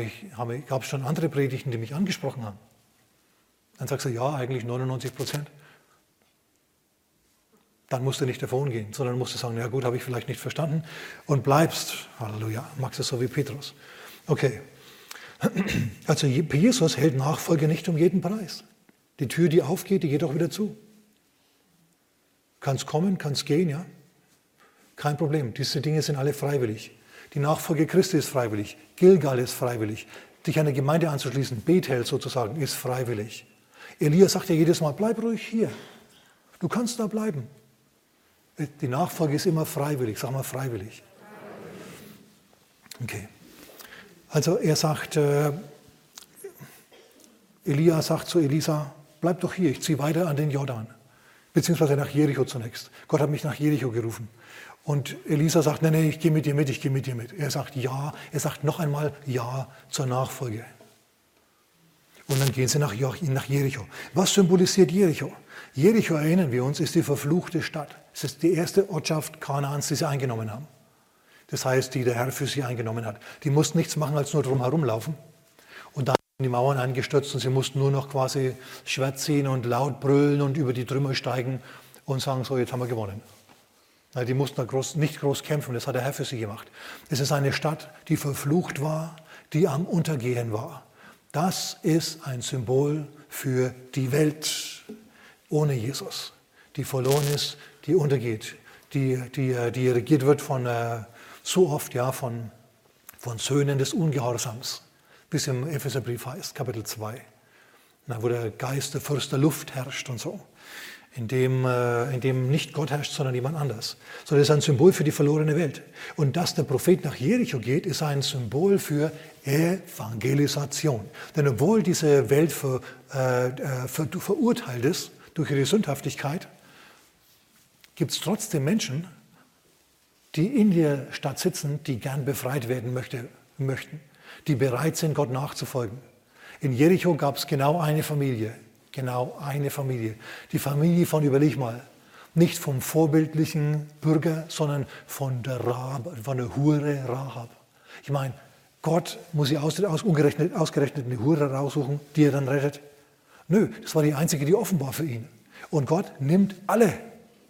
gab es schon andere Predigten, die mich angesprochen haben? Dann sagst du, ja, eigentlich 99 Prozent dann musst du nicht davon gehen, sondern musst du sagen, ja gut, habe ich vielleicht nicht verstanden und bleibst, Halleluja, magst du so wie Petrus. Okay, also Jesus hält Nachfolge nicht um jeden Preis. Die Tür, die aufgeht, die geht auch wieder zu. Kannst kommen, kannst gehen, ja. Kein Problem. Diese Dinge sind alle freiwillig. Die Nachfolge Christi ist freiwillig. Gilgal ist freiwillig. Dich einer Gemeinde anzuschließen, Bethel sozusagen, ist freiwillig. Elia sagt ja jedes Mal, bleib ruhig hier. Du kannst da bleiben. Die Nachfolge ist immer freiwillig, sag mal freiwillig. Okay. Also er sagt, äh, Elia sagt zu Elisa, bleib doch hier, ich ziehe weiter an den Jordan. Beziehungsweise nach Jericho zunächst. Gott hat mich nach Jericho gerufen. Und Elisa sagt, nein, nein, ich gehe mit dir mit, ich gehe mit dir mit. Er sagt ja, er sagt noch einmal ja zur Nachfolge. Und dann gehen sie nach, Jericho. Was symbolisiert Jericho? Jericho, erinnern wir uns, ist die verfluchte Stadt. Es ist die erste Ortschaft Kanaans, die sie eingenommen haben. Das heißt, die der Herr für sie eingenommen hat. Die mussten nichts machen, als nur drum herumlaufen. Die Mauern eingestürzt und sie mussten nur noch quasi Schwert ziehen und laut brüllen und über die Trümmer steigen und sagen, so, jetzt haben wir gewonnen. Die mussten groß, nicht groß kämpfen, das hat der Herr für sie gemacht. Es ist eine Stadt, die verflucht war, die am Untergehen war. Das ist ein Symbol für die Welt ohne Jesus, die verloren ist, die untergeht, die, die, die regiert wird von, äh, so oft ja, von, von Söhnen des Ungehorsams, bis im Epheserbrief heißt, Kapitel 2, wo der Geist der Fürst der Luft herrscht und so in dem, äh, in dem nicht Gott herrscht, sondern jemand anders. So, das ist ein Symbol für die verlorene Welt. Und dass der Prophet nach Jericho geht, ist ein Symbol für Evangelisation. Denn obwohl diese Welt ver, äh, äh ver, verurteilt ist durch ihre Sündhaftigkeit, gibt es trotzdem Menschen, die in der Stadt sitzen, die gern befreit werden möchte, möchten, die bereit sind, Gott nachzufolgen. In Jericho gab es genau eine Familie, Genau eine Familie. Die Familie von, überleg mal, nicht vom vorbildlichen Bürger, sondern von der, Rahab, von der Hure Rahab. Ich meine, Gott muss sie aus, aus, ausgerechnet eine Hure raussuchen, die er dann rettet. Nö, das war die einzige, die offenbar für ihn. Und Gott nimmt alle,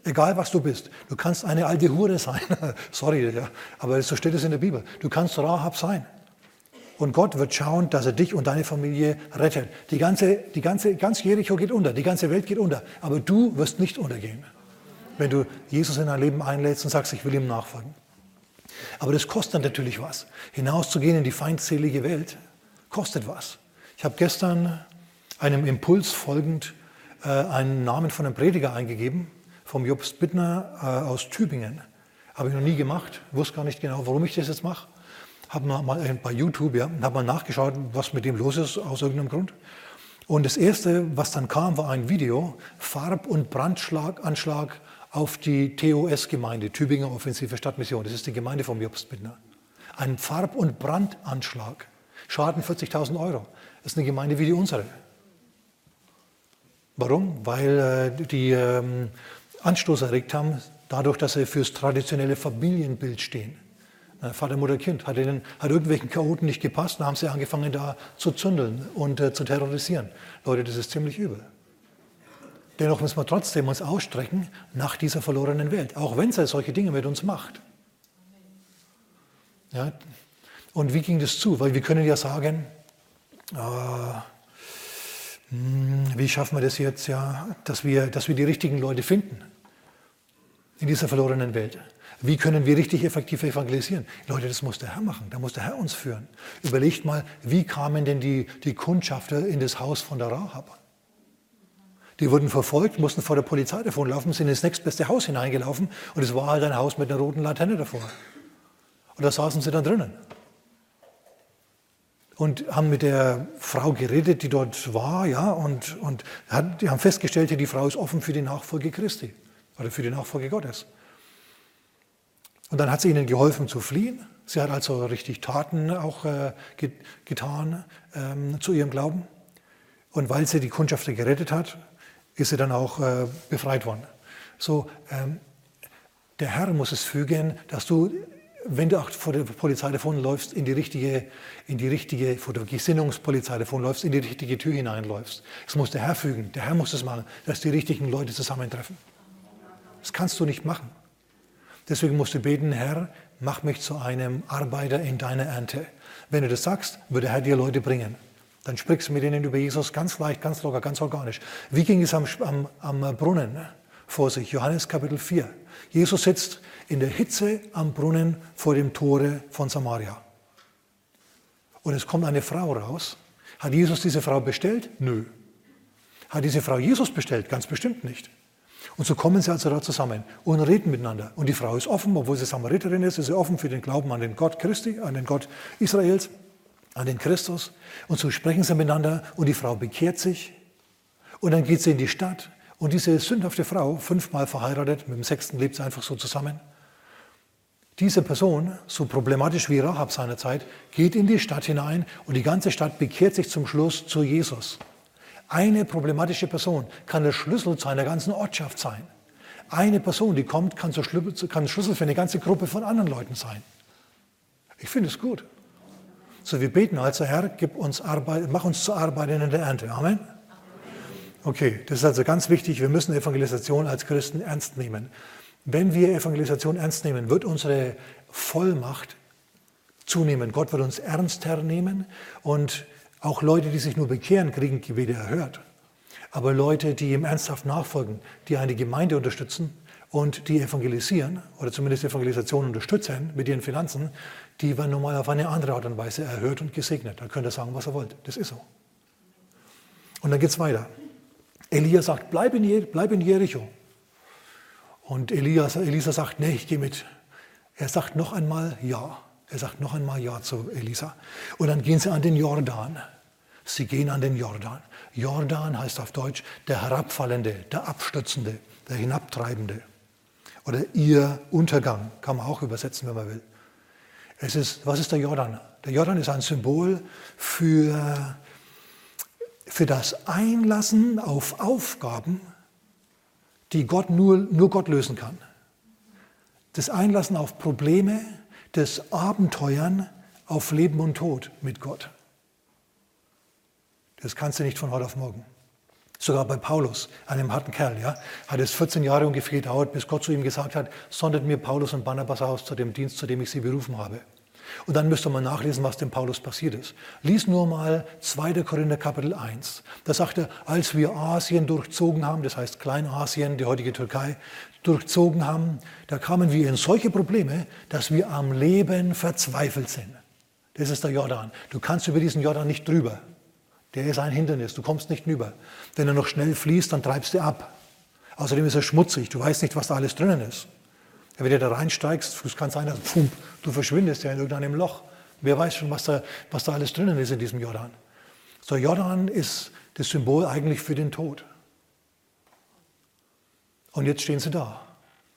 egal was du bist. Du kannst eine alte Hure sein, sorry, ja, aber so steht es in der Bibel. Du kannst Rahab sein. Und Gott wird schauen, dass er dich und deine Familie rettet. Die ganze, die ganze, ganz Jericho geht unter, die ganze Welt geht unter. Aber du wirst nicht untergehen, wenn du Jesus in dein Leben einlädst und sagst, ich will ihm nachfolgen. Aber das kostet natürlich was. Hinauszugehen in die feindselige Welt kostet was. Ich habe gestern einem Impuls folgend äh, einen Namen von einem Prediger eingegeben, vom Jobst Bittner äh, aus Tübingen. Habe ich noch nie gemacht, wusste gar nicht genau, warum ich das jetzt mache habe mal bei YouTube, ja, habe mal nachgeschaut, was mit dem los ist aus irgendeinem Grund. Und das erste, was dann kam, war ein Video, Farb- und Brandschlaganschlag auf die TOS-Gemeinde, Tübinger Offensive Stadtmission. Das ist die Gemeinde vom Jobst. Ein Farb- und Brandanschlag. Schaden 40.000 Euro. Das ist eine Gemeinde wie die unsere. Warum? Weil äh, die ähm, Anstoß erregt haben, dadurch, dass sie fürs traditionelle Familienbild stehen. Äh, Vater, Mutter, Kind. Hat, ihnen, hat irgendwelchen Chaoten nicht gepasst, dann haben sie angefangen da zu zündeln und äh, zu terrorisieren. Leute, das ist ziemlich übel. Dennoch müssen wir trotzdem uns ausstrecken nach dieser verlorenen Welt, auch wenn sie solche Dinge mit uns macht. Ja? Und wie ging das zu? Weil wir können ja sagen, äh, hm, wie schaffen wir das jetzt, ja, dass wir, dass wir die richtigen Leute finden in dieser verlorenen Welt. Wie können wir richtig effektiv evangelisieren? Leute, das muss der Herr machen, da muss der Herr uns führen. Überlegt mal, wie kamen denn die, die Kundschafter in das Haus von der Rahab? Die wurden verfolgt, mussten vor der Polizei davon laufen, sind ins nächstbeste Haus hineingelaufen und es war halt ein Haus mit einer roten Laterne davor. Und da saßen sie dann drinnen und haben mit der Frau geredet, die dort war, ja, und, und die haben festgestellt, die Frau ist offen für die Nachfolge Christi oder für die Nachfolge Gottes. Und dann hat sie ihnen geholfen zu fliehen. Sie hat also richtig Taten auch äh, getan ähm, zu ihrem Glauben. Und weil sie die Kundschafter gerettet hat, ist sie dann auch äh, befreit worden. So, ähm, der Herr muss es fügen, dass du, wenn du auch vor der Polizei davonläufst, in die richtige, in die richtige, vor der Gesinnungspolizei davonläufst, in die richtige Tür hineinläufst. Das muss der Herr fügen. Der Herr muss es machen, dass die richtigen Leute zusammentreffen. Das kannst du nicht machen. Deswegen musst du beten, Herr, mach mich zu einem Arbeiter in deiner Ernte. Wenn du das sagst, wird der Herr dir Leute bringen. Dann sprichst du mit ihnen über Jesus ganz leicht, ganz locker, ganz organisch. Wie ging es am, am, am Brunnen vor sich? Johannes Kapitel 4. Jesus sitzt in der Hitze am Brunnen vor dem Tore von Samaria. Und es kommt eine Frau raus. Hat Jesus diese Frau bestellt? Nö. Hat diese Frau Jesus bestellt? Ganz bestimmt nicht. Und so kommen sie also da zusammen und reden miteinander. Und die Frau ist offen, obwohl sie Samariterin ist, ist sie offen für den Glauben an den Gott Christi, an den Gott Israels, an den Christus. Und so sprechen sie miteinander und die Frau bekehrt sich. Und dann geht sie in die Stadt. Und diese sündhafte Frau, fünfmal verheiratet, mit dem sechsten lebt sie einfach so zusammen. Diese Person, so problematisch wie Rahab seinerzeit, geht in die Stadt hinein und die ganze Stadt bekehrt sich zum Schluss zu Jesus. Eine problematische Person kann der Schlüssel zu einer ganzen Ortschaft sein. Eine Person, die kommt, kann, kann Schlüssel für eine ganze Gruppe von anderen Leuten sein. Ich finde es gut. So, wir beten also, Herr, gib uns Arbeit, mach uns zu arbeiten in der Ernte. Amen. Okay, das ist also ganz wichtig. Wir müssen Evangelisation als Christen ernst nehmen. Wenn wir Evangelisation ernst nehmen, wird unsere Vollmacht zunehmen. Gott wird uns ernster nehmen und auch Leute, die sich nur bekehren, kriegen Gebete erhört. Aber Leute, die ihm ernsthaft nachfolgen, die eine Gemeinde unterstützen und die evangelisieren oder zumindest Evangelisation unterstützen mit ihren Finanzen, die werden normal auf eine andere Art und Weise erhört und gesegnet. Da könnt ihr sagen, was ihr wollt. Das ist so. Und dann geht es weiter. Elia sagt, bleib in, bleib in Jericho. Und Elias, Elisa sagt, nee, ich gehe mit. Er sagt noch einmal Ja. Er sagt noch einmal Ja zu Elisa. Und dann gehen sie an den Jordan. Sie gehen an den Jordan. Jordan heißt auf Deutsch der Herabfallende, der Abstützende, der Hinabtreibende. Oder ihr Untergang, kann man auch übersetzen, wenn man will. Es ist, was ist der Jordan? Der Jordan ist ein Symbol für, für das Einlassen auf Aufgaben, die Gott nur, nur Gott lösen kann. Das Einlassen auf Probleme, das Abenteuern auf Leben und Tod mit Gott. Das kannst du nicht von heute auf morgen. Sogar bei Paulus, einem harten Kerl, ja, hat es 14 Jahre ungefähr gedauert, bis Gott zu ihm gesagt hat, sondert mir Paulus und Barnabas aus zu dem Dienst, zu dem ich sie berufen habe. Und dann müsste man nachlesen, was dem Paulus passiert ist. Lies nur mal 2. Korinther Kapitel 1. Da sagt er, als wir Asien durchzogen haben, das heißt Kleinasien, die heutige Türkei, durchzogen haben, da kamen wir in solche Probleme, dass wir am Leben verzweifelt sind. Das ist der Jordan. Du kannst über diesen Jordan nicht drüber. Der ist ein Hindernis, du kommst nicht rüber. Wenn er noch schnell fließt, dann treibst du ab. Außerdem ist er schmutzig, du weißt nicht, was da alles drinnen ist. Wenn du da reinsteigst, es kann sein, dass pfum, du verschwindest ja in irgendeinem Loch. Wer weiß schon, was da, was da alles drinnen ist in diesem Jordan. So, Jordan ist das Symbol eigentlich für den Tod. Und jetzt stehen sie da.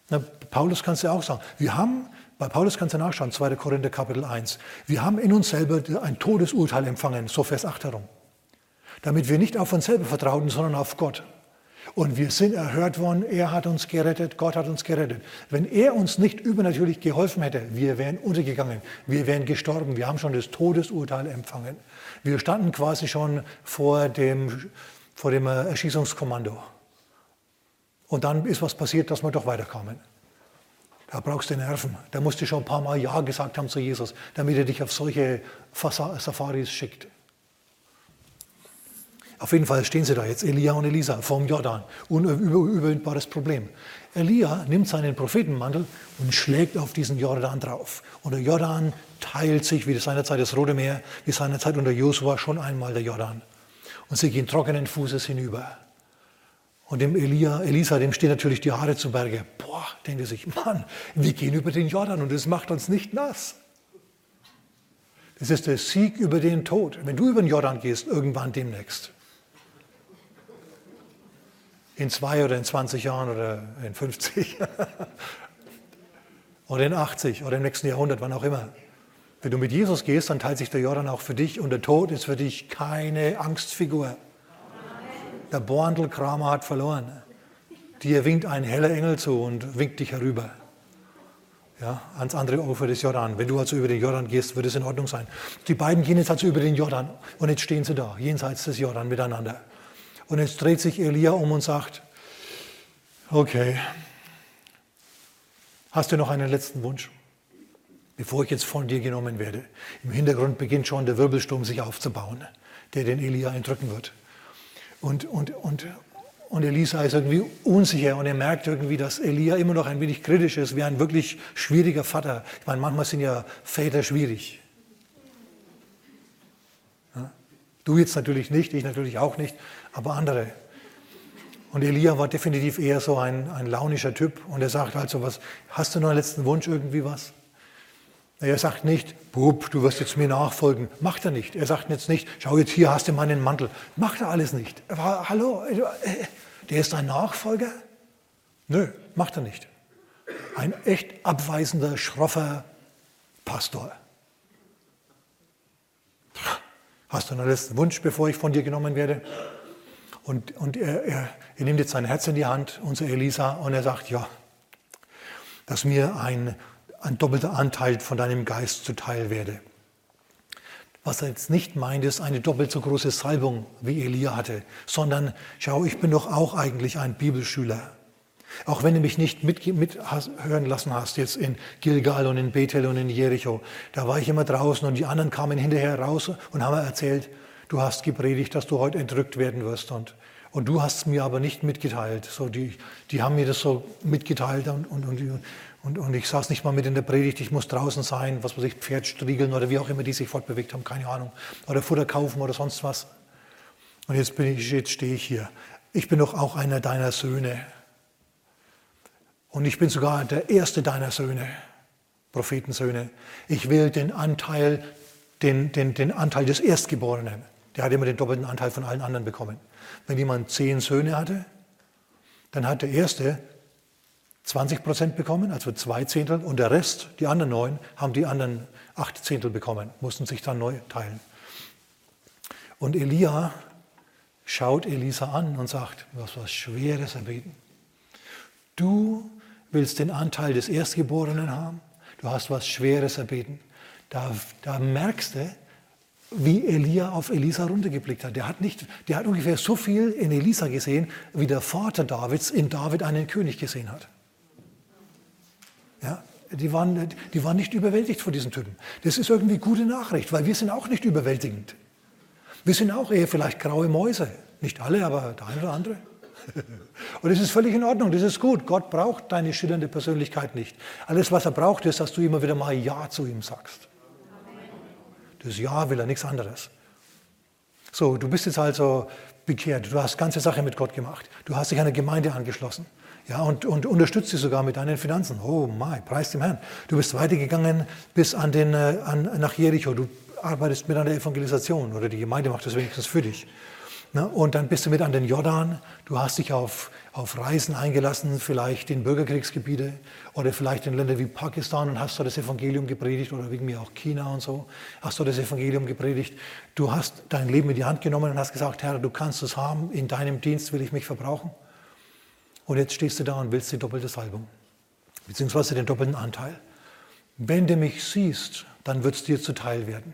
Na, Paulus kannst du auch sagen. Wir haben, bei Paulus kannst du nachschauen, 2. Korinther Kapitel 1. Wir haben in uns selber ein Todesurteil empfangen, so Vers 8 herum. Damit wir nicht auf uns selber vertrauten, sondern auf Gott. Und wir sind erhört worden, er hat uns gerettet, Gott hat uns gerettet. Wenn er uns nicht übernatürlich geholfen hätte, wir wären untergegangen, wir wären gestorben, wir haben schon das Todesurteil empfangen. Wir standen quasi schon vor dem, vor dem Erschießungskommando. Und dann ist was passiert, dass wir doch weiterkamen. Da brauchst du Nerven. Da musst du schon ein paar Mal Ja gesagt haben zu Jesus, damit er dich auf solche Safaris schickt. Auf jeden Fall stehen sie da jetzt, Elia und Elisa, vorm Jordan. Unüberwindbares Problem. Elia nimmt seinen Prophetenmantel und schlägt auf diesen Jordan drauf. Und der Jordan teilt sich, wie seinerzeit das Rote Meer, wie seinerzeit unter Josua schon einmal der Jordan. Und sie gehen trockenen Fußes hinüber. Und dem Elia, Elisa, dem stehen natürlich die Haare zu Berge. Boah, denkt er sich, Mann, wir gehen über den Jordan und es macht uns nicht nass. Das ist der Sieg über den Tod. Wenn du über den Jordan gehst, irgendwann demnächst. In zwei oder in 20 Jahren oder in 50 oder in 80 oder im nächsten Jahrhundert, wann auch immer. Wenn du mit Jesus gehst, dann teilt sich der Jordan auch für dich und der Tod ist für dich keine Angstfigur. Der Borndelkramer hat verloren. Dir winkt ein heller Engel zu und winkt dich herüber. Ja, ans andere Ufer des Jordan. Wenn du also über den Jordan gehst, wird es in Ordnung sein. Die beiden gehen jetzt also über den Jordan und jetzt stehen sie da, jenseits des Jordan miteinander. Und jetzt dreht sich Elia um und sagt, okay, hast du noch einen letzten Wunsch? Bevor ich jetzt von dir genommen werde. Im Hintergrund beginnt schon der Wirbelsturm sich aufzubauen, der den Elia entrücken wird. Und, und, und, und Elisa ist irgendwie unsicher und er merkt irgendwie, dass Elia immer noch ein wenig kritisch ist, wie ein wirklich schwieriger Vater. Ich meine, manchmal sind ja Väter schwierig. Du jetzt natürlich nicht, ich natürlich auch nicht, aber andere. Und Elia war definitiv eher so ein, ein launischer Typ und er sagt halt so was, hast du noch einen letzten Wunsch, irgendwie was? Er sagt nicht, Bub, du wirst jetzt mir nachfolgen. Macht er nicht. Er sagt jetzt nicht, schau jetzt hier, hast du meinen Mantel. Macht er alles nicht. Er war, hallo, äh, der ist ein Nachfolger? Nö, macht er nicht. Ein echt abweisender, schroffer Pastor. Hast du einen letzten Wunsch, bevor ich von dir genommen werde? Und, und er, er, er nimmt jetzt sein Herz in die Hand, unser Elisa, und er sagt, ja, dass mir ein ein doppelter Anteil von deinem Geist zuteil werde. Was er jetzt nicht meint, ist eine doppelt so große Salbung, wie Elia hatte, sondern schau, ich bin doch auch eigentlich ein Bibelschüler. Auch wenn du mich nicht mithören mit lassen hast, jetzt in Gilgal und in Bethel und in Jericho, da war ich immer draußen und die anderen kamen hinterher raus und haben erzählt, du hast gepredigt, dass du heute entrückt werden wirst und, und du hast es mir aber nicht mitgeteilt. So die, die haben mir das so mitgeteilt und, und, und, und, und ich saß nicht mal mit in der Predigt, ich muss draußen sein, was weiß ich, Pferd striegeln oder wie auch immer die sich fortbewegt haben, keine Ahnung, oder Futter kaufen oder sonst was. Und jetzt, bin ich, jetzt stehe ich hier. Ich bin doch auch einer deiner Söhne. Und ich bin sogar der erste deiner Söhne, Prophetensöhne. Ich will den Anteil, den, den, den Anteil des Erstgeborenen. Der hat immer den doppelten Anteil von allen anderen bekommen. Wenn jemand zehn Söhne hatte, dann hat der Erste 20 Prozent bekommen, also zwei Zehntel, und der Rest, die anderen neun, haben die anderen acht Zehntel bekommen, mussten sich dann neu teilen. Und Elia schaut Elisa an und sagt, hast was Schweres erbeten. Du willst den Anteil des Erstgeborenen haben, du hast was Schweres erbeten. Da, da merkst du, wie Elia auf Elisa runtergeblickt hat. Der hat, nicht, der hat ungefähr so viel in Elisa gesehen, wie der Vater Davids in David einen König gesehen hat. Ja, die, waren, die waren nicht überwältigt von diesen Typen. Das ist irgendwie gute Nachricht, weil wir sind auch nicht überwältigend. Wir sind auch eher vielleicht graue Mäuse. Nicht alle, aber der eine oder andere. Und das ist völlig in Ordnung, das ist gut. Gott braucht deine schillernde Persönlichkeit nicht. Alles, was er braucht, ist, dass du immer wieder mal Ja zu ihm sagst. Das Ja will er, nichts anderes. So, du bist jetzt also bekehrt, du hast ganze Sache mit Gott gemacht. Du hast dich einer Gemeinde angeschlossen. Ja, und, und unterstützt sie sogar mit deinen Finanzen. Oh mein, preis dem Herrn. Du bist weitergegangen bis an den, äh, an, nach Jericho. Du arbeitest mit an der Evangelisation oder die Gemeinde macht das wenigstens für dich. Ne? Und dann bist du mit an den Jordan. Du hast dich auf, auf Reisen eingelassen, vielleicht in Bürgerkriegsgebiete oder vielleicht in Länder wie Pakistan und hast dort das Evangelium gepredigt oder wegen mir auch China und so. Hast du das Evangelium gepredigt. Du hast dein Leben in die Hand genommen und hast gesagt, Herr, du kannst es haben. In deinem Dienst will ich mich verbrauchen. Und jetzt stehst du da und willst die doppelte Salbung, beziehungsweise den doppelten Anteil. Wenn du mich siehst, dann wird es dir zuteil werden.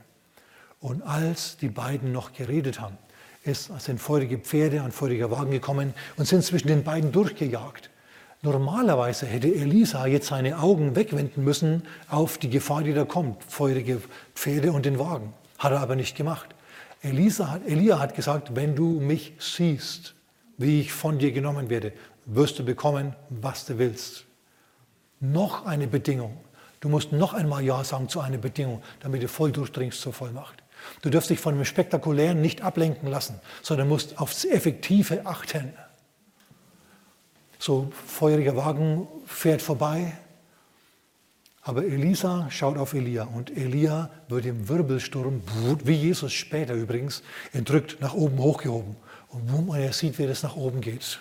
Und als die beiden noch geredet haben, es sind feurige Pferde und feuriger Wagen gekommen und sind zwischen den beiden durchgejagt. Normalerweise hätte Elisa jetzt seine Augen wegwenden müssen auf die Gefahr, die da kommt, feurige Pferde und den Wagen. Hat er aber nicht gemacht. Elisa hat, Elia hat gesagt, wenn du mich siehst, wie ich von dir genommen werde, wirst du bekommen, was du willst. Noch eine Bedingung. Du musst noch einmal Ja sagen zu einer Bedingung, damit du voll durchdringst zur Vollmacht. Du darfst dich von dem Spektakulären nicht ablenken lassen, sondern musst aufs Effektive achten. So, feuriger Wagen fährt vorbei, aber Elisa schaut auf Elia und Elia wird im Wirbelsturm, wie Jesus später übrigens, entrückt nach oben hochgehoben. Und er sieht, wie das nach oben geht.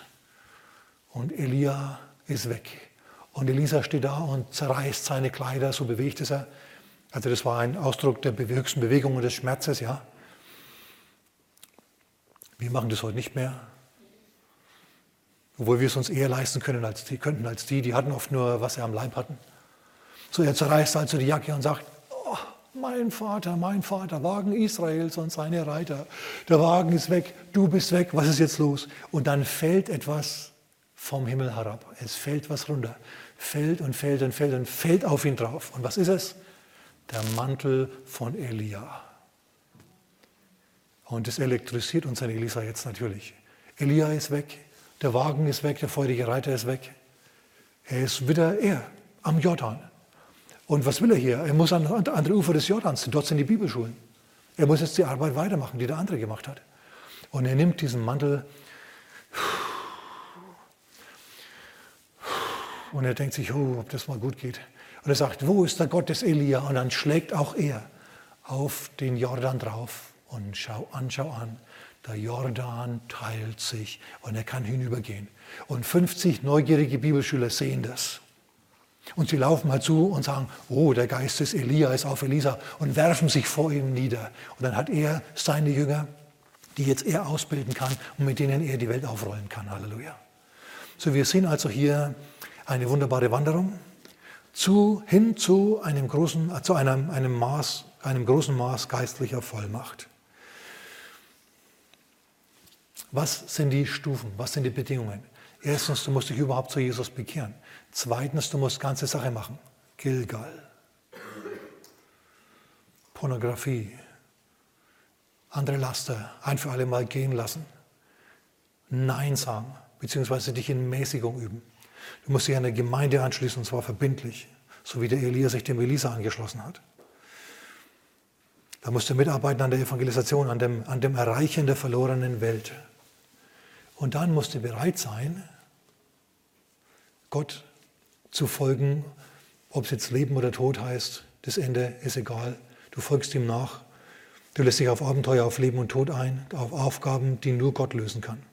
Und Elia ist weg. Und Elisa steht da und zerreißt seine Kleider, so bewegt es er. Also das war ein Ausdruck der höchsten Bewegung und des Schmerzes, ja. Wir machen das heute nicht mehr. Obwohl wir es uns eher leisten können als die, könnten als die, die hatten oft nur, was sie am Leib hatten. So, er zerreißt also die Jacke und sagt, oh, mein Vater, mein Vater, Wagen Israels und seine Reiter. Der Wagen ist weg, du bist weg, was ist jetzt los? Und dann fällt etwas vom Himmel herab. Es fällt was runter. Fällt und fällt und fällt und fällt auf ihn drauf. Und was ist es? Der Mantel von Elia. Und das elektrisiert uns an Elisa jetzt natürlich. Elia ist weg, der Wagen ist weg, der feurige Reiter ist weg. Er ist wieder er am Jordan. Und was will er hier? Er muss an das andere Ufer des Jordans, dort sind die Bibelschulen. Er muss jetzt die Arbeit weitermachen, die der andere gemacht hat. Und er nimmt diesen Mantel und er denkt sich, oh, ob das mal gut geht. Und er sagt, wo ist der Gott des Elia? Und dann schlägt auch er auf den Jordan drauf und schau an, schau an. Der Jordan teilt sich und er kann hinübergehen. Und 50 neugierige Bibelschüler sehen das. Und sie laufen halt zu und sagen, oh, der Geist des Elia ist auf Elisa und werfen sich vor ihm nieder. Und dann hat er seine Jünger, die jetzt er ausbilden kann und mit denen er die Welt aufrollen kann. Halleluja. So, wir sehen also hier eine wunderbare Wanderung zu, hin zu einem großen, zu einem, einem Maß, einem großen Maß geistlicher Vollmacht. Was sind die Stufen? Was sind die Bedingungen? Erstens, du musst dich überhaupt zu Jesus bekehren. Zweitens, du musst ganze Sache machen. Gilgal. Pornografie. Andere Laster ein für alle Mal gehen lassen. Nein sagen, beziehungsweise dich in Mäßigung üben. Du musst dich an eine Gemeinde anschließen, und zwar verbindlich, so wie der Elia sich dem Elisa angeschlossen hat. Da musst du mitarbeiten an der Evangelisation, an dem, an dem Erreichen der verlorenen Welt. Und dann musst du bereit sein, Gott zu folgen, ob es jetzt Leben oder Tod heißt, das Ende ist egal. Du folgst ihm nach. Du lässt dich auf Abenteuer, auf Leben und Tod ein, auf Aufgaben, die nur Gott lösen kann.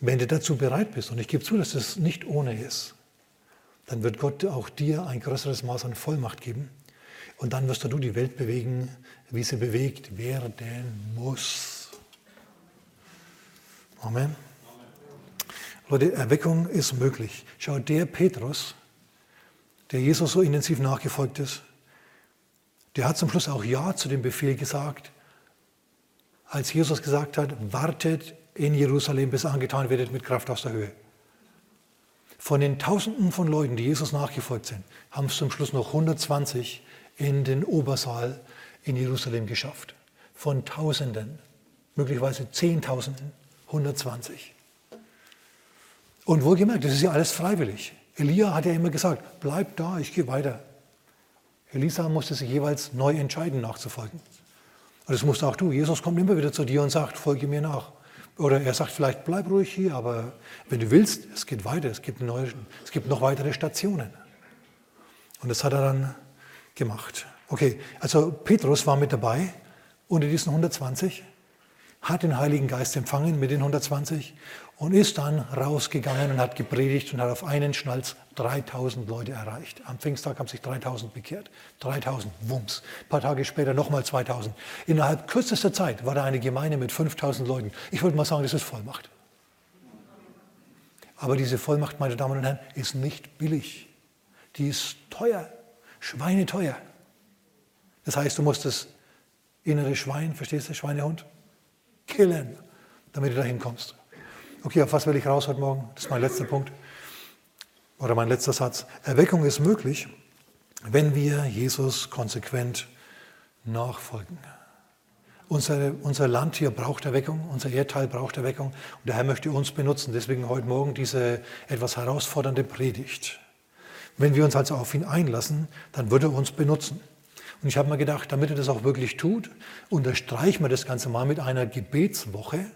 Wenn du dazu bereit bist, und ich gebe zu, dass das nicht ohne ist, dann wird Gott auch dir ein größeres Maß an Vollmacht geben. Und dann wirst du die Welt bewegen, wie sie bewegt werden muss. Amen. Leute, Erweckung ist möglich. Schau, der Petrus, der Jesus so intensiv nachgefolgt ist, der hat zum Schluss auch Ja zu dem Befehl gesagt, als Jesus gesagt hat, wartet in Jerusalem, bis angetan werdet mit Kraft aus der Höhe. Von den Tausenden von Leuten, die Jesus nachgefolgt sind, haben es zum Schluss noch 120 in den Obersaal in Jerusalem geschafft. Von Tausenden, möglicherweise Zehntausenden, 120. Und wohlgemerkt, das ist ja alles freiwillig. Elia hat ja immer gesagt, bleib da, ich gehe weiter. Elisa musste sich jeweils neu entscheiden, nachzufolgen. Und das musst auch du. Jesus kommt immer wieder zu dir und sagt, folge mir nach. Oder er sagt vielleicht, bleib ruhig hier, aber wenn du willst, es geht weiter, es gibt, neue, es gibt noch weitere Stationen. Und das hat er dann gemacht. Okay, also Petrus war mit dabei unter diesen 120, hat den Heiligen Geist empfangen mit den 120 und ist dann rausgegangen und hat gepredigt und hat auf einen Schnalz 3000 Leute erreicht. Am Pfingsttag haben sich 3000 bekehrt. 3000, Wumms. Ein paar Tage später nochmal 2000. Innerhalb kürzester Zeit war da eine Gemeinde mit 5000 Leuten. Ich würde mal sagen, das ist Vollmacht. Aber diese Vollmacht, meine Damen und Herren, ist nicht billig. Die ist teuer, schweineteuer. Das heißt, du musst das innere Schwein, verstehst du, Schweinehund, killen, damit du dahin kommst. Okay, auf was will ich raus heute Morgen? Das ist mein letzter Punkt. Oder mein letzter Satz. Erweckung ist möglich, wenn wir Jesus konsequent nachfolgen. Unser, unser Land hier braucht Erweckung, unser Erdteil braucht Erweckung und der Herr möchte uns benutzen. Deswegen heute Morgen diese etwas herausfordernde Predigt. Wenn wir uns also auf ihn einlassen, dann wird er uns benutzen. Und ich habe mir gedacht, damit er das auch wirklich tut, unterstreichen wir das Ganze mal mit einer Gebetswoche